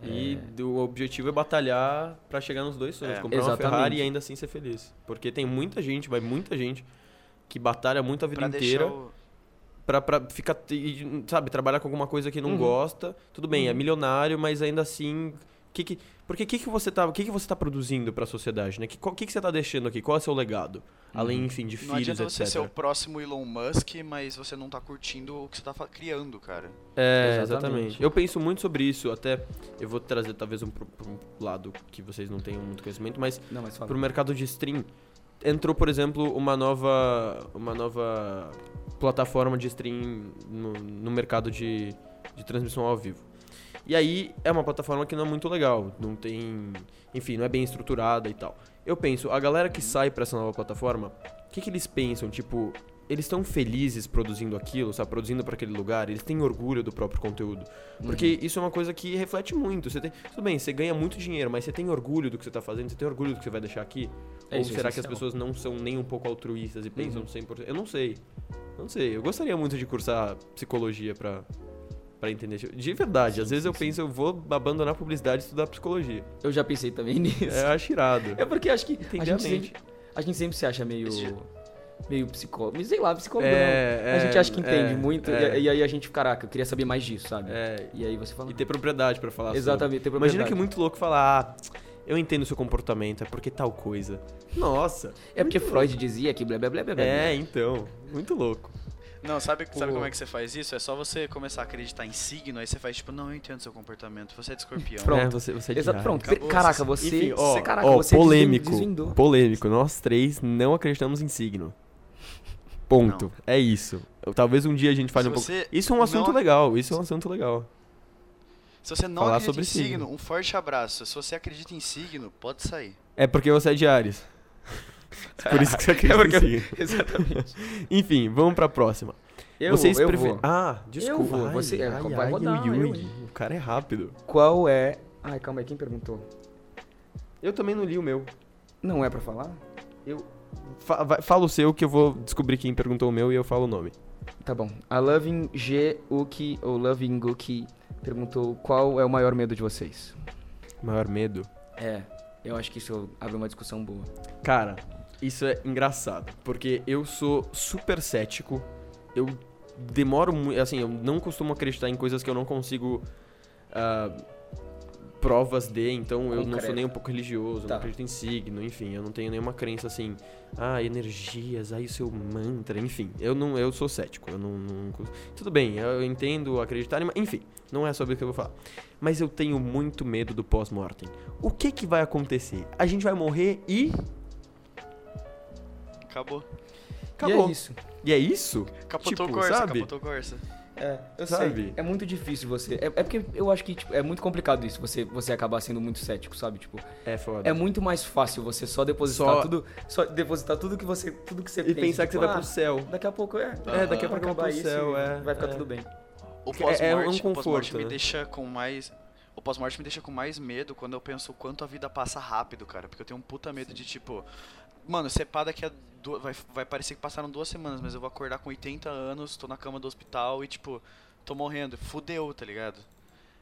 E É. o objetivo é batalhar pra chegar nos dois sonhos. É. comprar uma Exatamente. Ferrari e ainda assim ser feliz. Porque tem muita gente, vai muita gente, que batalha muito a vida Pra inteira. o... Pra, pra ficar, sabe, trabalhar com alguma coisa que não Uhum. gosta. Tudo bem, é Uhum. milionário, mas ainda assim Que que, porque o que, que você tá, o que, que você tá produzindo pra sociedade, né? O que, qual- que, que você tá deixando aqui? Qual é o seu legado? Além, enfim, de Não filhos, adianta você etc. ser o próximo Elon Musk, mas você não tá curtindo o que você tá criando, cara. É, Exatamente. exatamente. Eu penso muito sobre isso, até eu vou trazer talvez um, um lado que vocês não tenham muito conhecimento, mas Não, mas fala. pro mercado de stream entrou, por exemplo, uma nova uma nova plataforma de stream no, no mercado de, de transmissão ao vivo. E aí é uma plataforma que não é muito legal, não tem, enfim, não é bem estruturada e tal. Eu penso, a galera que sai pra essa nova plataforma, o que, que eles pensam? Tipo, eles estão felizes produzindo aquilo, sabe? Produzindo pra aquele lugar, eles têm orgulho do próprio conteúdo. Porque isso é uma coisa que reflete muito. Você tem, tudo bem, você ganha muito dinheiro, mas você tem orgulho do que você tá fazendo, você tem orgulho do que você vai deixar aqui? É Ou isso, é será que as pessoas não são nem um pouco altruístas e pensam Uhum. 100%? Eu não sei. Não sei. Eu gostaria muito de cursar psicologia pra, pra entender. De verdade, às Sim, vezes sim, eu penso, eu vou abandonar a publicidade e estudar psicologia. Eu já pensei também [LAUGHS] nisso. É, eu acho irado. É porque acho que a Entender a gente, sempre, a gente sempre se acha meio. Meio psicólogo. Sei lá, psicólogo. É, não. a gente é, acha que entende é, muito. é. E, e aí a gente, caraca, eu queria saber mais disso, sabe? É, E aí você fala. e ter propriedade pra falar sobre. Exatamente, ter Imagina propriedade. que é muito louco falar, ah, eu entendo o seu comportamento, é porque tal coisa. Nossa. É porque muito Freud dizia que blá blá blá blá. blá. É, então. Muito louco. Não, sabe, sabe como é que você faz isso? É só você começar a acreditar em signo, aí você faz tipo, não, eu entendo seu comportamento, você é de escorpião. Pronto. É, você, você é Exato, diário. pronto. Acabou, Caraca, você-. Enfim, ó, você- caraca, ó, você polêmico. desvendou. Polêmico. Nós três não acreditamos em signo. Ponto. É isso. Talvez um dia a gente fale Se um pouco. Isso é um assunto não- legal. Isso é um assunto legal. Se você não Falar acredita sobre em signo, signo. um forte abraço. Se você acredita em signo, pode sair. É porque você é de Ares. [LAUGHS] Por isso que você acredita É porque- em signo. [LAUGHS] Exatamente. [LAUGHS] Enfim, vamos pra próxima. Eu, Vocês eu preferem. Ah, desculpa. vou, Ai, você- é, ai, vai ai, rodar, eu, hein. O cara é rápido. Qual é. Ai, calma aí, quem perguntou? Eu também não li o meu. Não é pra falar? Eu. Fa vai- fala o seu que eu vou descobrir quem perguntou o meu e eu falo o nome. Tá bom. A Loving G Uki ou Loving Guki perguntou qual é o maior medo de vocês. Maior medo. É, eu acho que isso abre uma discussão boa. Cara, isso é engraçado, porque eu sou super cético. Eu demoro muito, assim, eu não costumo acreditar em coisas que eu não consigo ah, provas de, então eu não sou nem um pouco religioso, eu Tá. não acredito em signo, enfim, eu não tenho nenhuma crença assim, ah, energias, aí o seu mantra, enfim, eu não, eu sou cético, eu não, não tudo bem, eu entendo acreditar, em- enfim, não é sobre isso que eu vou falar. Mas eu tenho muito medo do pós-mortem. O que que vai acontecer? A gente vai morrer e Acabou. acabou. E é isso. E é isso? Capotou Tipo, Corsa, sabe? capotou Corsa. É, eu Sabe? sei. É muito difícil você. É, é porque eu acho que tipo, é muito complicado isso, você, você acabar sendo muito cético, sabe? Tipo, É foda. é muito mais fácil você só depositar Só- tudo. Só depositar tudo que você. Tudo que você E pensa, pensar que você tipo, vai ah, pro céu. Daqui a pouco é. É, daqui a vai pouco acabar pro céu, é, Vai ficar é. tudo bem. O É- é um pós-morte o pós-morte conforto, me né? deixa com mais. O pós-morte me deixa com mais medo quando eu penso o quanto a vida passa rápido, cara. Porque eu tenho um puta medo de tipo. Mano, ser pá daqui a. Vai, vai parecer que passaram duas semanas, mas eu vou acordar com 80 anos, tô na cama do hospital e, tipo, tô morrendo. Fudeu, tá ligado?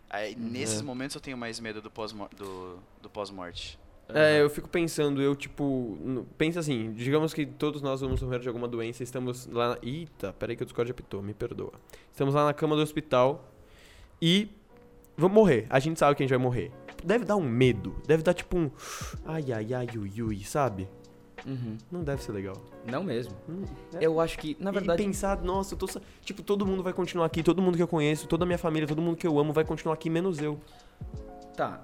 Aí, nesses É. momentos eu tenho mais medo do pós-morte. Do, do pós-morte. É, eu fico pensando, eu tipo. Pensa assim, digamos que todos nós vamos morrer de alguma doença, estamos lá. Na... Eita, peraí que o Discord apitou, me perdoa. Estamos lá na cama do hospital e. Vamos morrer. A gente sabe que a gente vai morrer. Deve dar um medo. Deve dar tipo um. Ai, ai, ai, ui, ui, sabe? Uhum. Não deve ser legal. Não mesmo. Hum, é. Eu acho que, na verdade. E pensar, nossa, eu tô. Tipo, todo mundo vai continuar aqui, todo mundo que eu conheço, toda a minha família, todo mundo que eu amo vai continuar aqui, menos eu. Tá.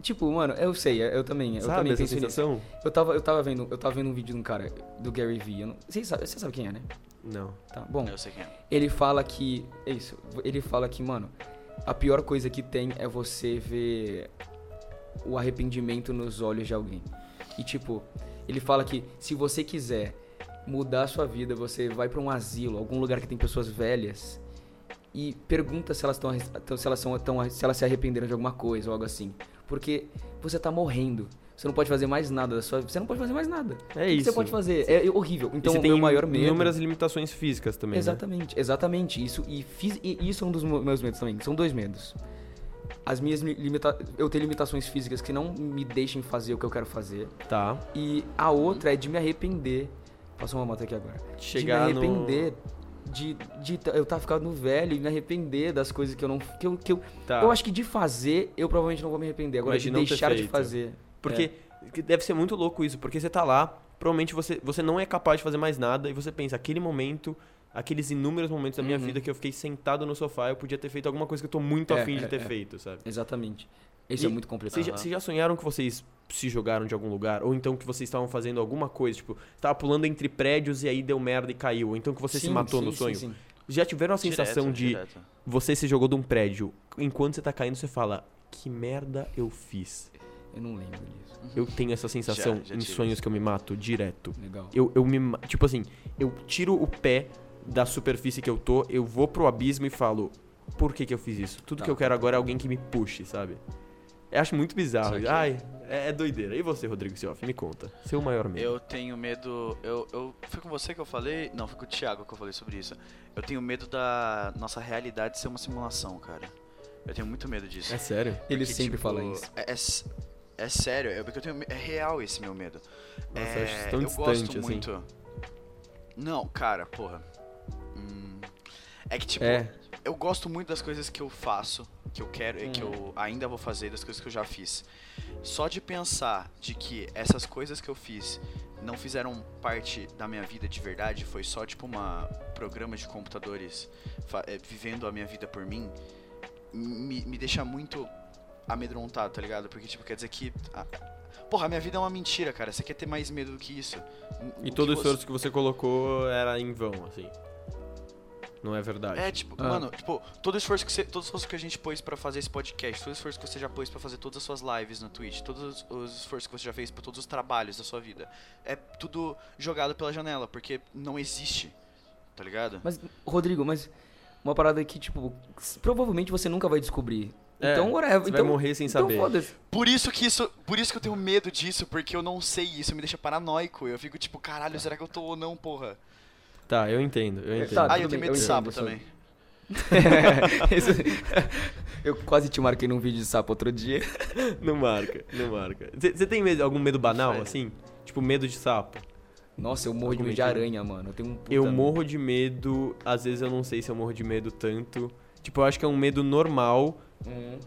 Tipo, mano, eu sei, eu também. Eu sabe também essa nisso. sensação? Eu tava, eu tava vendo, eu tava vendo um vídeo de um cara, do Gary Vee. não- Você sabe, você sabe quem é, né? Não. Tá, bom. Eu sei quem é. Ele fala que. É isso. Ele fala que, mano, a pior coisa que tem é você ver o arrependimento nos olhos de alguém. E, tipo, ele fala que se você quiser mudar a sua vida, você vai pra um asilo, algum lugar que tem pessoas velhas e pergunta se elas estão se elas são tão, se elas se arrependeram de alguma coisa ou algo assim, porque você tá morrendo. Você não pode fazer mais nada da sua vida. Você não pode fazer mais nada. É o que isso. você pode fazer? É horrível. E Então, você o tem maior medo. inúmeras limitações físicas também. né? Exatamente, exatamente. Isso e, fiz, e isso é um dos meus medos também. São dois medos. As minhas li- limita eu tenho limitações físicas que não me deixem fazer o que eu quero fazer. Tá. E a outra é de me arrepender. Passou uma moto aqui agora. Chegar de me no- arrepender de, de t- eu tá ficando velho e me arrepender das coisas que eu não. Que eu, que eu, Tá. eu acho que de fazer, eu provavelmente não vou me arrepender. Agora, Mas de de não deixar de fazer. Porque que deve ser muito louco isso, porque você tá lá, provavelmente você, você não é capaz de fazer mais nada e você pensa, aquele momento, aqueles inúmeros momentos da minha Uhum. vida que eu fiquei sentado no sofá, eu podia ter feito alguma coisa que eu tô muito É, afim de é, ter é. feito, sabe? Exatamente. Isso E é muito complicado. Vocês já, vocês já sonharam que vocês se jogaram de algum lugar? Ou então que vocês estavam fazendo alguma coisa, tipo, tava pulando entre prédios e aí deu merda e caiu? Ou então que você se Sim, matou sim, no sim, sonho? sim. Já tiveram a sensação Direto, de direto. você se jogou de um prédio, enquanto você tá caindo, você fala, que merda eu fiz? Eu não lembro disso. Eu tenho essa sensação Já- já em sonhos isso. que eu me mato direto. Legal. Eu, eu me. Tipo assim, eu tiro o pé da superfície que eu tô, eu vou pro abismo e falo, por que que eu fiz isso? Tudo Tá. que eu quero agora é alguém que me puxe, sabe? Eu acho muito bizarro. Ai, é, é doideira. E você, Rodrigo Sioff, me conta. Seu maior medo. Eu tenho medo. Eu, eu, foi com você que eu falei? Não, foi com o Thiago que eu falei sobre isso. Eu tenho medo da nossa realidade ser uma simulação, cara. Eu tenho muito medo disso. É sério? Ele Porque, sempre tipo, fala isso. É, é é sério, é porque eu tenho. me- É real esse meu medo. Nossa, é, eu acho isso tão eu distante, gosto assim. muito. Não, cara, porra. Hum, é que tipo, É. eu gosto muito das coisas que eu faço, que eu quero e que eu ainda vou fazer, das coisas que eu já fiz. Só de pensar de que essas coisas que eu fiz não fizeram parte da minha vida de verdade, foi só tipo uma programa de computadores eh, vivendo a minha vida por mim, me, me deixa muito amedrontado, tá ligado? Porque tipo, quer dizer que a- Porra, minha vida é uma mentira, cara. Você quer ter mais medo do que isso? O E que todo o você- esforço que você colocou era em vão, assim. Não é verdade. É, tipo, Ah. mano, tipo, todo esforço que você, todo esforço que a gente pôs pra fazer esse podcast, todo esforço que você já pôs pra fazer todas as suas lives no Twitch, todos os, os esforços que você já fez pra todos os trabalhos da sua vida, é tudo jogado pela janela, porque não existe. Tá ligado? Mas, Rodrigo, mas uma parada que, tipo, provavelmente você nunca vai descobrir. É, então, whatever. Você então, vai morrer sem então saber. foda-se. Por isso que isso, por isso que eu tenho medo disso, porque eu não sei isso, me deixa paranoico. Eu fico tipo, caralho, será que eu tô ou não, porra? Tá, eu entendo, eu entendo. Tá, Ah, eu tenho medo de sapo também. [LAUGHS] [LAUGHS] Eu quase te marquei num vídeo de sapo outro dia. [LAUGHS] Não marca, não marca. Você tem medo, algum medo banal, Sério? assim? Tipo, medo de sapo? Nossa, eu morro de Algum medo de aranha, mano. Eu tenho um puta Eu morro de medo, às vezes eu não sei se eu morro de medo tanto. Tipo, eu acho que é um medo normal Uhum.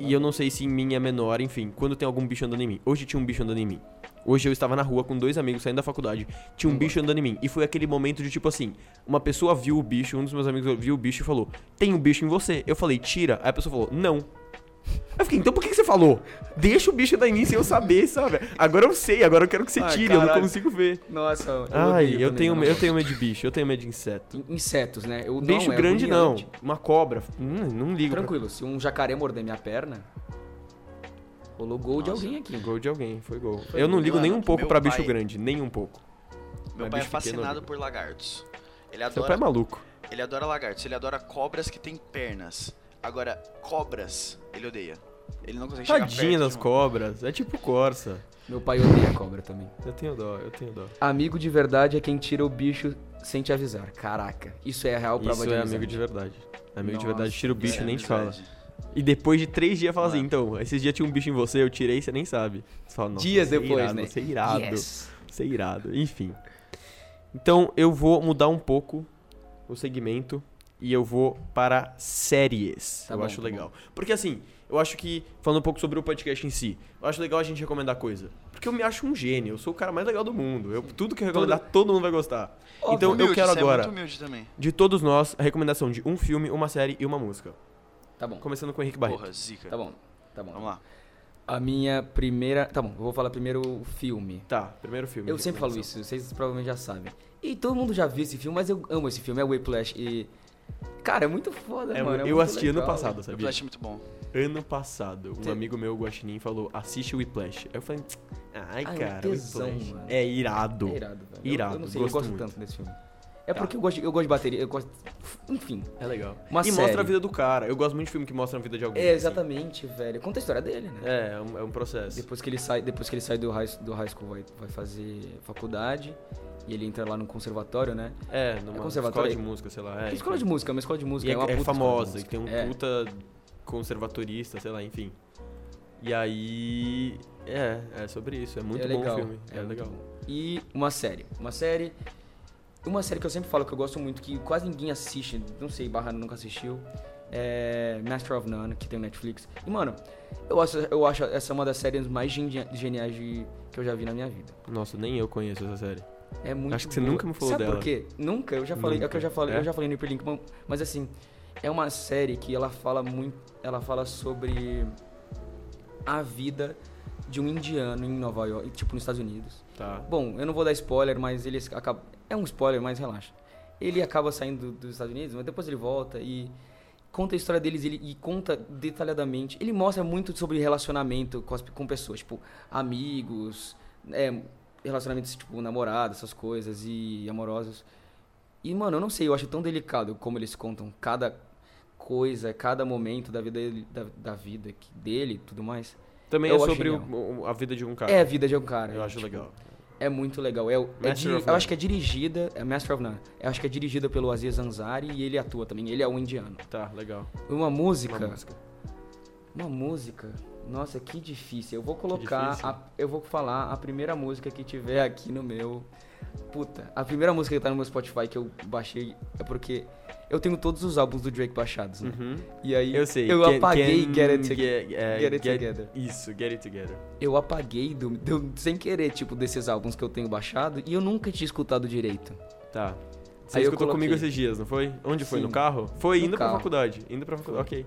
e eu não sei se em mim é menor, enfim, quando tem algum bicho andando em mim. Hoje tinha um bicho andando em mim. Hoje eu estava na rua com dois amigos saindo da faculdade. Tinha um bicho andando em mim. E foi aquele momento de tipo assim: uma pessoa viu o bicho, um dos meus amigos viu o bicho e falou: Tem um bicho em você. Eu falei: Tira. Aí a pessoa falou: Não. Eu fiquei, então por que você falou? Deixa o bicho andar em mim sem eu saber, sabe? Agora eu sei, agora eu quero que você Ai, tire, eu não consigo ver. Nossa, eu Ai, odeio eu tenho, não. eu tenho medo de bicho, eu tenho medo de inseto. In- Insetos, né? Eu, Bicho não, é grande não, agoniante. uma cobra, hum, não ligo. pra- Tranquilo, se um jacaré morder minha perna, rolou gol de Nossa. alguém aqui. Gol de alguém, foi gol. Foi eu não gol. ligo nem um pouco pra bicho pai- grande, nem um pouco. Meu Mas pai é pequeno fascinado por lagartos. Ele Seu pai é adora, maluco. ele adora lagartos, ele adora cobras que têm pernas. Agora, cobras, ele odeia. Ele não consegue chegar Tadinha perto das de cobras, é tipo Corsa. Meu pai odeia cobra também. Eu tenho dó, eu tenho dó. Amigo de verdade é quem tira o bicho sem te avisar. Caraca, isso é a real prova Isso de é amizade. amigo de verdade. Amigo de Nossa, verdade tira o bicho Isso e é nem te fala. E depois de três dias fala assim, Mano. então, esses dias tinha um bicho em você, eu tirei você nem sabe. Você fala, nossa, Dias você é depois, irado, né? Você é irado. Yes. Você é irado. Enfim. Então eu vou mudar um pouco o segmento e eu vou para séries. Tá eu bom, acho tá legal. Porque assim, eu acho que, falando um pouco sobre o podcast em si, eu acho legal a gente recomendar coisa. Porque eu me acho um gênio, eu sou o cara mais legal do mundo. Eu, tudo que eu recomendar, todo mundo vai gostar. Óbvio. então eu Humilde, quero você é agora, muito humilde também. de todos nós, a recomendação de um filme, uma série e uma música. Tá bom, Começando com o Henrique Barreto. Porra, zica. tá bom, tá bom. Vamos lá. A minha primeira... Tá bom, eu vou falar primeiro o filme. Tá, primeiro filme. Eu sempre falo isso, vocês provavelmente já sabem. E todo mundo já viu esse filme, mas eu amo esse filme, é Whiplash e... Cara, é muito foda, É, mano. é eu assisti ano legal. passado, O sabia? Flash é muito bom. Ano passado, um Cê- amigo meu, o Guaxinim, falou, assiste o Whiplash. Aí eu falei, ai, Ai, um cara, tesão, Whiplash. É irado. É irado, velho. Irado, Eu, eu não sei, eu gosto gosto muito. tanto desse filme. É porque eu gosto, de, eu gosto de bateria, eu gosto... Enfim. É legal. Uma e série. mostra a vida do cara. Eu gosto muito de filme que mostra a vida de alguém. É, assim. exatamente, velho. Conta a história dele, né? É, é um, é um processo. Depois que ele sai, depois que ele sai do high, do high school, vai, vai fazer faculdade. E ele entra lá no conservatório, né? É, numa conservatório escola de música, sei lá. É, escola de música, é uma escola de música. E é, uma é puta escola de famosa, que tem um É. puta conservatorista, sei lá, enfim. E aí. É, é sobre isso. É muito É bom legal, o filme. É, muito legal. bom. E uma série. Uma série. Uma série que eu sempre falo que eu gosto muito, que quase ninguém assiste, não sei, Barra nunca assistiu, é Master of None, que tem no Netflix. E, mano, eu acho, eu acho essa uma das séries mais geni- geniais de- que eu já vi na minha vida. Nossa, nem eu conheço essa série. É muito Acho que você boa. nunca me falou Sabe dela. por quê? Nunca, eu já falei, é o que eu já falei, É? eu já falei no Hyperlink, mas- mas assim, é uma série que ela fala muito, ela fala sobre a vida de um indiano em Nova York, tipo nos Estados Unidos. Tá. Bom, eu não vou dar spoiler, mas ele acaba é um spoiler, mas relaxa. Ele acaba saindo dos Estados Unidos, mas depois ele volta e conta a história deles ele, e conta detalhadamente. Ele mostra muito sobre relacionamento com, as, com pessoas, tipo, amigos, é, relacionamentos, tipo, namorados, essas coisas, e amorosos. E, mano, eu não sei, eu acho tão delicado como eles contam cada coisa, cada momento da vida dele, da, da vida dele tudo mais. Também Eu é sobre o- a vida de um cara. É a vida de um cara. Eu é, acho tipo, legal. É muito legal. É, é eu acho que é dirigida, é Master of None. Eu acho que é dirigida pelo Aziz Ansari e ele atua também. Ele é um indiano. Tá, legal. Uma música, Uma música. uma música. Nossa, que difícil. Eu vou colocar, a- eu vou falar a primeira música que tiver aqui no meu. Puta, a primeira música que tá no meu Spotify que eu baixei é porque eu tenho todos os álbuns do Drake baixados, né? Uhum. E aí Eu sei. eu Can- apaguei can Get It, Tog- get, é, Get It get- Together. Isso, Get It Together. Eu apaguei do, do- sem querer, tipo, desses álbuns que eu tenho baixado e eu nunca tinha escutado direito. Tá. Você Aí escutou comigo esses dias, não foi? Onde foi? Sim. No carro? Foi No indo pra carro. faculdade. Indo pra faculdade. Ok.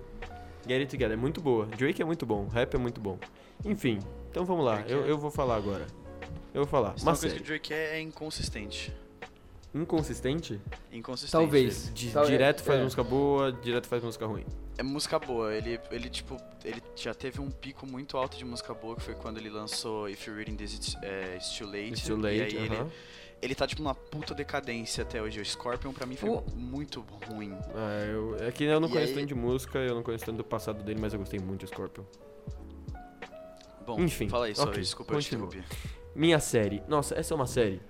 Get It Together é muito boa. Drake é muito bom. Rap é muito bom. Enfim, então vamos lá. Eu, é- eu vou falar agora. Eu vou falar. É Uma uma coisa série. que o Drake é, é inconsistente. Inconsistente? Inconsistente. Talvez. Tal- direto faz é. música boa, direto faz música ruim. É música boa. Ele, ele, tipo, ele já teve um pico muito alto de música boa, que foi quando ele lançou If You're Reading This, It's, é, It's Too Late. It's too E late, aí ele, aham. ele tá, tipo, numa puta decadência até hoje. O Scorpion, pra mim, foi O- muito ruim. Ah, eu, é que eu não E conheço aí- tanto de música, eu não conheço tanto do passado dele, mas eu gostei muito de Scorpion. Bom, Enfim, fala aí, sorry, ok, desculpa eu te continua. interrompi. Minha série. Nossa, essa é uma série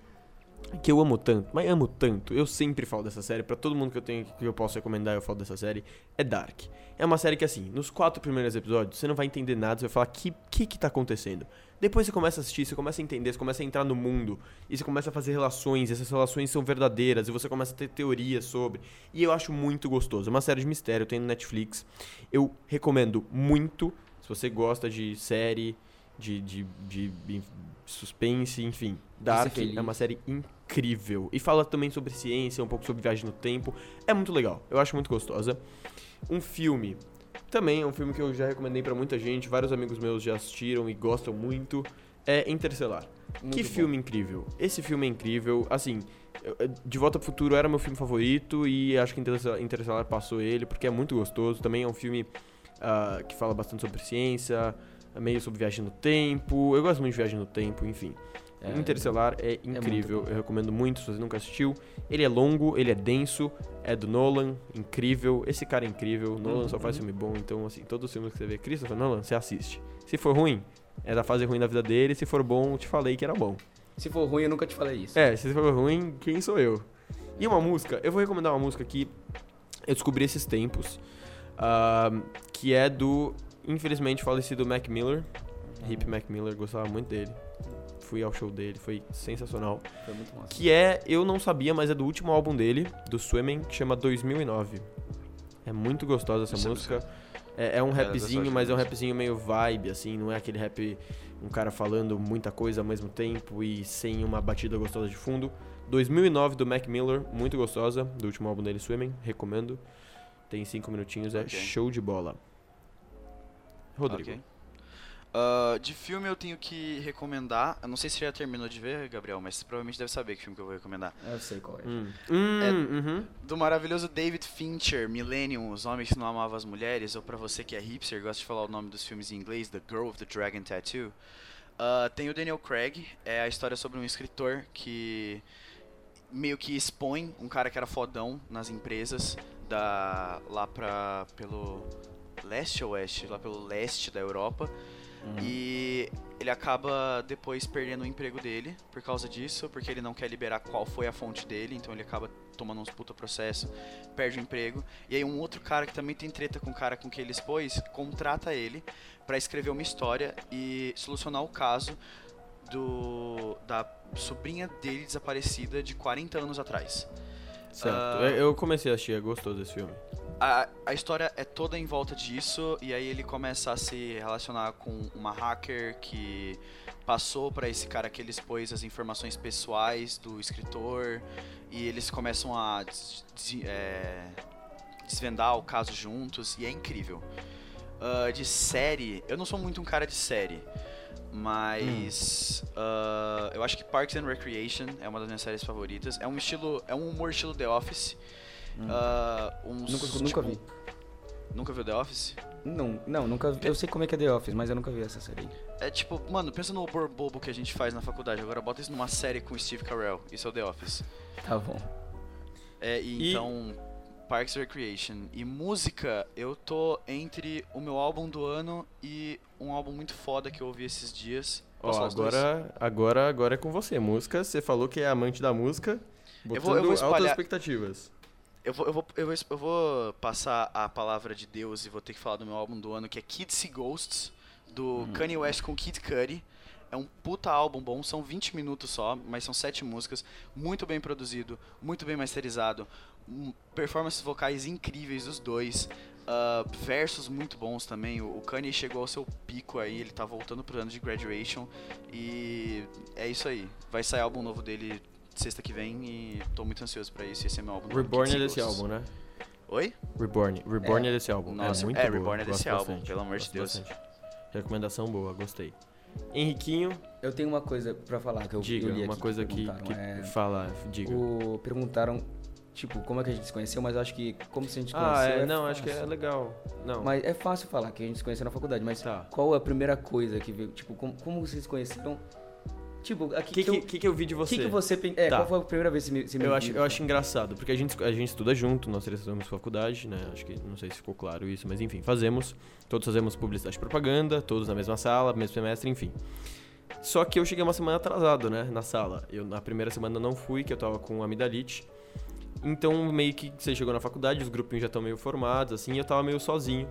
que eu amo tanto, mas amo tanto. Eu sempre falo dessa série, pra todo mundo que eu tenho que eu posso recomendar, eu falo dessa série. É Dark. É uma série que assim, nos quatro primeiros episódios, você não vai entender nada, você vai falar que que que tá acontecendo. Depois você começa a assistir, você começa a entender, você começa a entrar no mundo e você começa a fazer relações, e essas relações são verdadeiras e você começa a ter teorias sobre. E eu acho muito gostoso. É uma série de mistério, tem no Netflix. Eu recomendo muito, se você gosta de série, de, de, de, de suspense, enfim. Dark é uma série incrível. E fala também sobre ciência, um pouco sobre viagem no tempo. É muito legal, eu acho muito gostosa. Um filme, também é um filme que eu já recomendei pra muita gente, vários amigos meus já assistiram e gostam muito. É Interstellar. Muito que bom. filme incrível. Esse filme é incrível. Assim, De Volta pro Futuro era meu filme favorito e acho que Interstellar, passou ele porque é muito gostoso. Também é um filme ah, que fala bastante sobre ciência, meio sobre viagem no tempo. Eu gosto muito de viagem no tempo, enfim. É, Interstellar é muito incrível, bom. eu recomendo muito se você nunca assistiu. Ele é longo, ele é denso, é do Nolan, incrível. Esse cara é incrível, Nolan só faz Uhum. filme bom, então assim, todos os filmes que você vê, Christopher Nolan, você assiste. Se for ruim, é da fase ruim da vida dele, se for bom, eu te falei que era bom. Se for ruim, eu nunca te falei isso. É, se for ruim, quem sou eu? E uma música, eu vou recomendar uma música que eu descobri esses tempos, ah, que é do, infelizmente, falecido Mac Miller. Hip Mac Miller, gostava muito dele. Fui ao show dele, foi sensacional. Foi muito massa. Que é, eu não sabia, mas é do último álbum dele, do Swimming, que chama 2009. É muito gostosa essa Essa música. É, é um das rapzinho, mas é um rapzinho meio vibe, assim, não é aquele rap, um cara falando muita coisa ao mesmo tempo e sem uma batida gostosa de fundo. 2009 do Mac Miller, muito gostosa, do último álbum dele, Swimming, recomendo. Tem cinco minutinhos, é Ok. show de bola. Rodrigo. Ok. Ah, de filme eu tenho que recomendar. Eu não sei se você já terminou de ver, Gabriel, mas você provavelmente deve saber que filme que eu vou recomendar. Eu sei qual é. Hum. Hum, É- uhum. Do maravilhoso David Fincher, Millennium, Os Homens que Não Amavam as Mulheres, ou pra você que é hipster, gosta de falar o nome dos filmes em inglês, The Girl with the Dragon Tattoo. Ah, tem o Daniel Craig, é a história sobre um escritor que meio que expõe um cara que era fodão nas empresas da lá pra pelo leste ou oeste, lá pelo leste da Europa. E ele acaba depois perdendo o emprego dele por causa disso, porque ele não quer liberar qual foi a fonte dele, então ele acaba tomando uns puta processo, perde o emprego. E aí um outro cara que também tem treta com o cara com quem ele expôs, contrata ele pra escrever uma história e solucionar o caso do da sobrinha dele desaparecida de 40 anos atrás. Certo. Ah. Eu- comecei a assistir, é gostoso esse filme. A, a história é toda em volta disso, e aí ele começa a se relacionar com uma hacker que passou pra esse cara que ele expôs as informações pessoais do escritor, e eles começam a des- des- é, desvendar o caso juntos, e é incrível. Ah, de série, eu não sou muito um cara de série, mas ah, eu acho que Parks and Recreation é uma das minhas séries favoritas. É um estilo, é um humor estilo The Office. Ah, uns, Nunca, tipo, nunca vi. Nunca viu The Office? Não, não, nunca vi. Eu sei como é que é The Office, mas eu nunca vi essa série. É tipo, mano, pensa no humor bobo que a gente faz na faculdade. Agora bota isso numa série com Steve Carell. Isso é o The Office. Tá bom. É, e, E- então, Parks and Recreation. E música, eu tô entre o meu álbum do ano e um álbum muito foda que eu ouvi esses dias. Ó, dois? agora, agora, agora é com você. Música, você falou que é amante da música, botando vou- eu vou altas espalhar- expectativas. Eu vou, eu, vou, eu, vou, eu vou passar a palavra de Deus e vou ter que falar do meu álbum do ano, que é Kids See Ghosts, do Kanye West com Kid Cudi. É um puta álbum bom, são 20 minutos só, mas são 7 músicas, muito bem produzido, muito bem masterizado, hum, performances vocais incríveis dos dois, ah, versos muito bons também. O, o Kanye chegou ao seu pico aí, ele tá voltando pro ano de graduation e é isso aí. Vai sair álbum novo dele sexta que vem e tô muito ansioso pra isso. Esse é meu álbum. Reborn é desse álbum, né? Oi? Reborn. Reborn é, É. desse álbum. Nossa, é muito é, boa. Reborn é gosto desse álbum, bastante, pelo amor de Deus. bastante. Recomendação boa, gostei. Henriquinho, Eu tenho uma coisa pra falar que eu, diga, eu li uma aqui coisa que, que é, fala, diga. o, perguntaram, tipo, como é que a gente se conheceu, mas acho que como se a gente Ah, conheceu é, não, acho que é fácil. legal. Não, Mas é fácil falar que a gente se conheceu na faculdade, mas Tá. qual a primeira coisa que veio? Tipo, como, como vocês se conheceram? Tipo, o aqui que, que, que, eu, que, que eu vi de você? que, que você É, Tá. qual foi a primeira vez que você me, você me Eu acho, viu? eu acho engraçado, porque a gente, a gente estuda junto, nós três estudamos faculdade, né? Acho que não sei se ficou claro isso, mas enfim, fazemos. Todos fazemos publicidade e propaganda, todos na mesma sala, mesmo semestre, enfim. Só que eu cheguei uma semana atrasado, né, na sala. Eu na primeira semana não fui, que eu tava com amidalite. Então, meio que você chegou na faculdade, os grupinhos já estão meio formados, assim, e eu tava meio sozinho.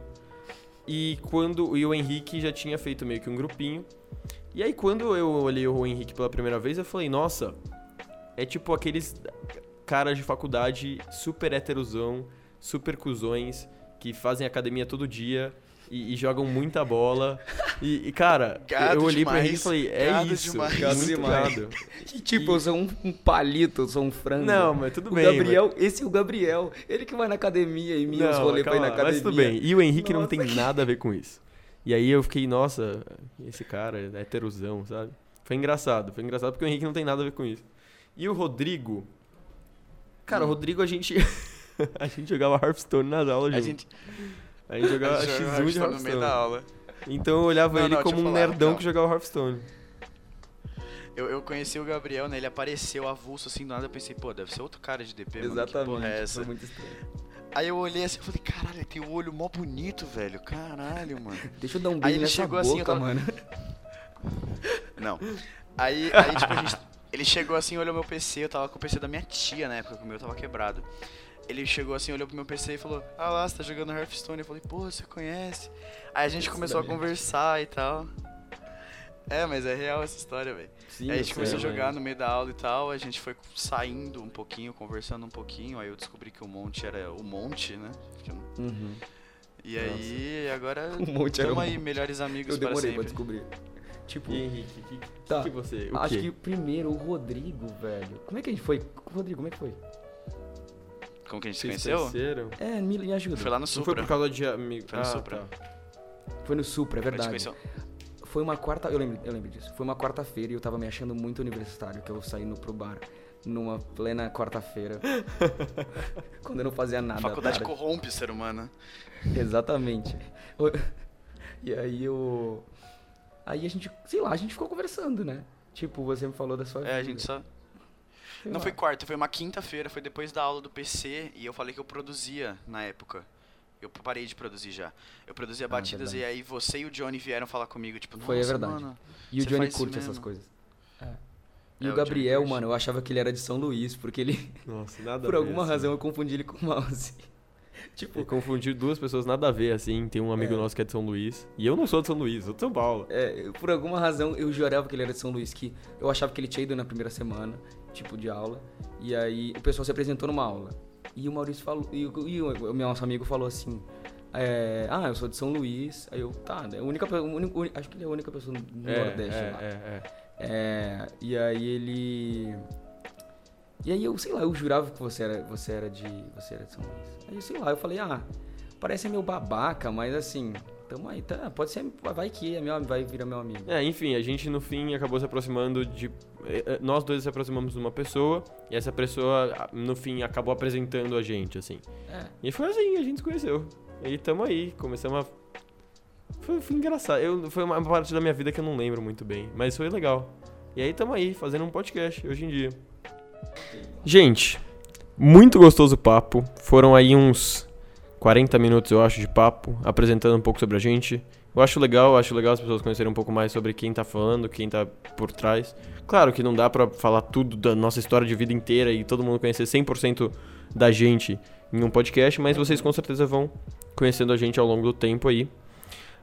E quando e o Henrique já tinha feito meio que um grupinho. E aí quando eu olhei o Henrique pela primeira vez, eu falei, nossa, é tipo aqueles caras de faculdade super heterosão, super cuzões, que fazem academia todo dia e, e jogam muita bola. E, e, cara, Gado eu olhei pra demais, Henrique e falei, é gado isso, demais. gado Gado demais. demais. E, tipo, eu sou um, um palito, eu sou um frango. Não, mas tudo o bem. Gabriel, esse é o Gabriel. Ele que vai na academia e mas... mia os Não, rolês pra ir na academia. Mas tudo bem. E o Henrique não Nossa. tem nada a ver com isso. E aí eu fiquei, nossa, esse cara é heterosão, sabe? Foi engraçado, foi engraçado porque o Henrique não tem nada a ver com isso. E o Rodrigo. Cara, o Rodrigo a gente. [LAUGHS] a gente jogava Hearthstone nas aulas A junto. gente, A gente jogava a gente joga X1 de Hearthstone no meio da aula. Então eu olhava Não, ele não, como um falar, nerdão não. que jogava Hearthstone. Eu, eu conheci o Gabriel, né? Ele apareceu avulso assim do nada. Eu pensei, pô, deve ser outro cara de DP, mano. Que porra é Exatamente. essa? Foi muito estranho. Aí eu olhei assim e falei, caralho, ele tem o olho mó bonito, velho. Caralho, mano. [LAUGHS] Deixa eu dar um Aí beijo ele nessa chegou boca, assim, eu tava- mano. [LAUGHS] Não. Aí, aí tipo, a gente, ele chegou assim, olhou meu PC, eu tava com o PC da minha tia na época, que o meu tava quebrado. Ele chegou assim, olhou pro meu PC e falou, ah lá, você tá jogando Hearthstone. Eu falei, pô, você conhece? Aí a gente Isso começou a conversar e tal. É, mas é real essa história, velho. Sim, Aí a eu gente sei, começou a jogar no meio da aula e tal, a gente foi saindo um pouquinho, conversando um pouquinho, aí eu descobri que o monte era o monte, né? Eu Uhum. E aí, agora [LAUGHS] O monte era tamo um aí, monte. melhores amigos Eu para demorei pra sempre. descobrir. Tipo, E Henrique, que, Tá. que você. O acho quê? que primeiro o Rodrigo, velho. Como é que a gente foi? Rodrigo, como é que foi? Como que a gente se Vocês conheceu? conheceram? É, me, me ajuda. Foi lá no Não foi Supra. por causa de amigo. Foi no ah, Supra. tá. Foi no Supra, é A gente verdade. conheceu. Foi uma quarta, eu lembro, eu lembro disso. Foi uma quarta-feira e eu tava me achando muito universitário, que eu saí no pro bar numa plena quarta-feira. [LAUGHS] quando eu não fazia nada. A faculdade cara. corrompe o ser humano. Exatamente. E aí eu Aí a gente, sei lá, a gente ficou conversando, né? Tipo, você me falou da sua vida. É, a gente só. Sei Não lá. foi quarta, foi uma quinta-feira, foi depois da aula do PC e eu falei que eu produzia na época. Eu parei de produzir já. Eu produzia Ah, batidas e aí você e o Johnny vieram falar comigo, tipo, Foi, é nossa, verdade. mano. E o Johnny curte essas coisas. É. E É, o o Gabriel, curte. mano, eu achava que ele era de São Luís, porque ele, Nossa, [LAUGHS] nada por a ver, alguma assim. razão, eu confundi ele com o mouse. [LAUGHS] tipo, E confundir duas pessoas nada a ver, assim. Tem um amigo É. nosso que é de São Luís. E eu não sou de São Luís, sou de São Paulo. É, por alguma razão eu jurava que ele era de São Luís, que eu achava que ele tinha ido na primeira semana, tipo, de aula. E aí o pessoal se apresentou numa aula. E o Maurício falou, e, o- e o, meu nosso amigo falou assim. é, ah, eu sou de São Luís. Aí eu, tá, né? A única, o único- acho que ele é a única pessoa do é, Nordeste é, lá. é, é. É, e aí ele. E aí eu, sei lá, eu jurava que você era, você era de. Você era de São Luís. Aí, sei lá, eu falei, ah, parece meu babaca, mas assim, tamo aí, tá, pode ser, vai que é meu, vai virar meu amigo. É, enfim, a gente no fim acabou se aproximando de. Eh, eh, Nós dois se aproximamos de uma pessoa e essa pessoa, no fim, acabou apresentando a gente, assim. É. E foi assim, a gente se conheceu. E tamo aí, começamos a. Foi, foi engraçado. Eu, foi uma parte da minha vida que eu não lembro muito bem, mas foi legal. E aí tamo aí, fazendo um podcast hoje em dia. Gente, muito gostoso o papo. Foram aí uns 40 minutos, eu acho, de papo, apresentando um pouco sobre a gente. Eu acho legal, eu acho legal as pessoas conhecerem um pouco mais sobre quem tá falando, quem tá por trás. Claro que não dá pra falar tudo da nossa história de vida inteira e todo mundo conhecer 100% da gente em um podcast, mas vocês com certeza vão conhecendo a gente ao longo do tempo aí.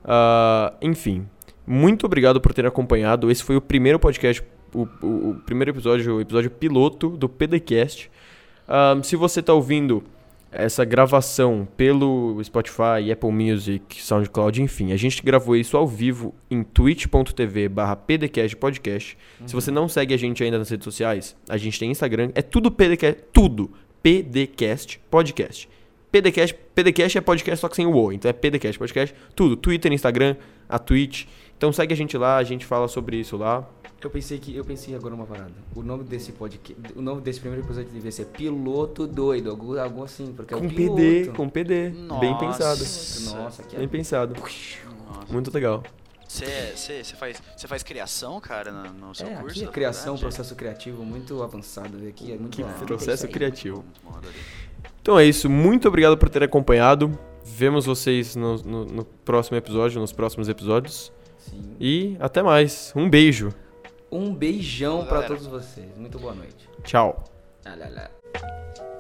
Ah, enfim, muito obrigado por ter acompanhado. Esse foi o primeiro podcast, o, o- o primeiro episódio, o episódio piloto do PDCast. Ah, se você tá ouvindo essa gravação pelo Spotify, Apple Music, SoundCloud, enfim, a gente gravou isso ao vivo em twitch.tv barra pdcastpodcast. Se você não segue a gente ainda nas redes sociais, a gente tem Instagram, é tudo PDCast, tudo PDCast Podcast. PDCast, PDCast é podcast só que sem o O, então é PDCast Podcast, tudo, Twitter, Instagram, a Twitch. Então segue a gente lá, a gente fala sobre isso lá. Eu pensei que eu pensei agora uma parada. O nome desse podcast, o nome desse primeiro episódio devia ser Piloto Doido, algo, algo assim, porque é com o piloto. PD, com PD, bem Nossa. pensado. Nossa, que Bem pensado. Nossa. Muito legal. Você faz, cê faz criação, cara, no, no seu É, curso? aqui é criação, processo criativo muito avançado. Aqui é muito Que bom. processo criativo. Então é isso, muito obrigado por ter acompanhado. Vemos vocês no, no- no próximo episódio, nos próximos episódios. Sim. E até mais. Um beijo. Um beijão galera. todos vocês. Muito boa noite. Tchau. Ah, lá, lá.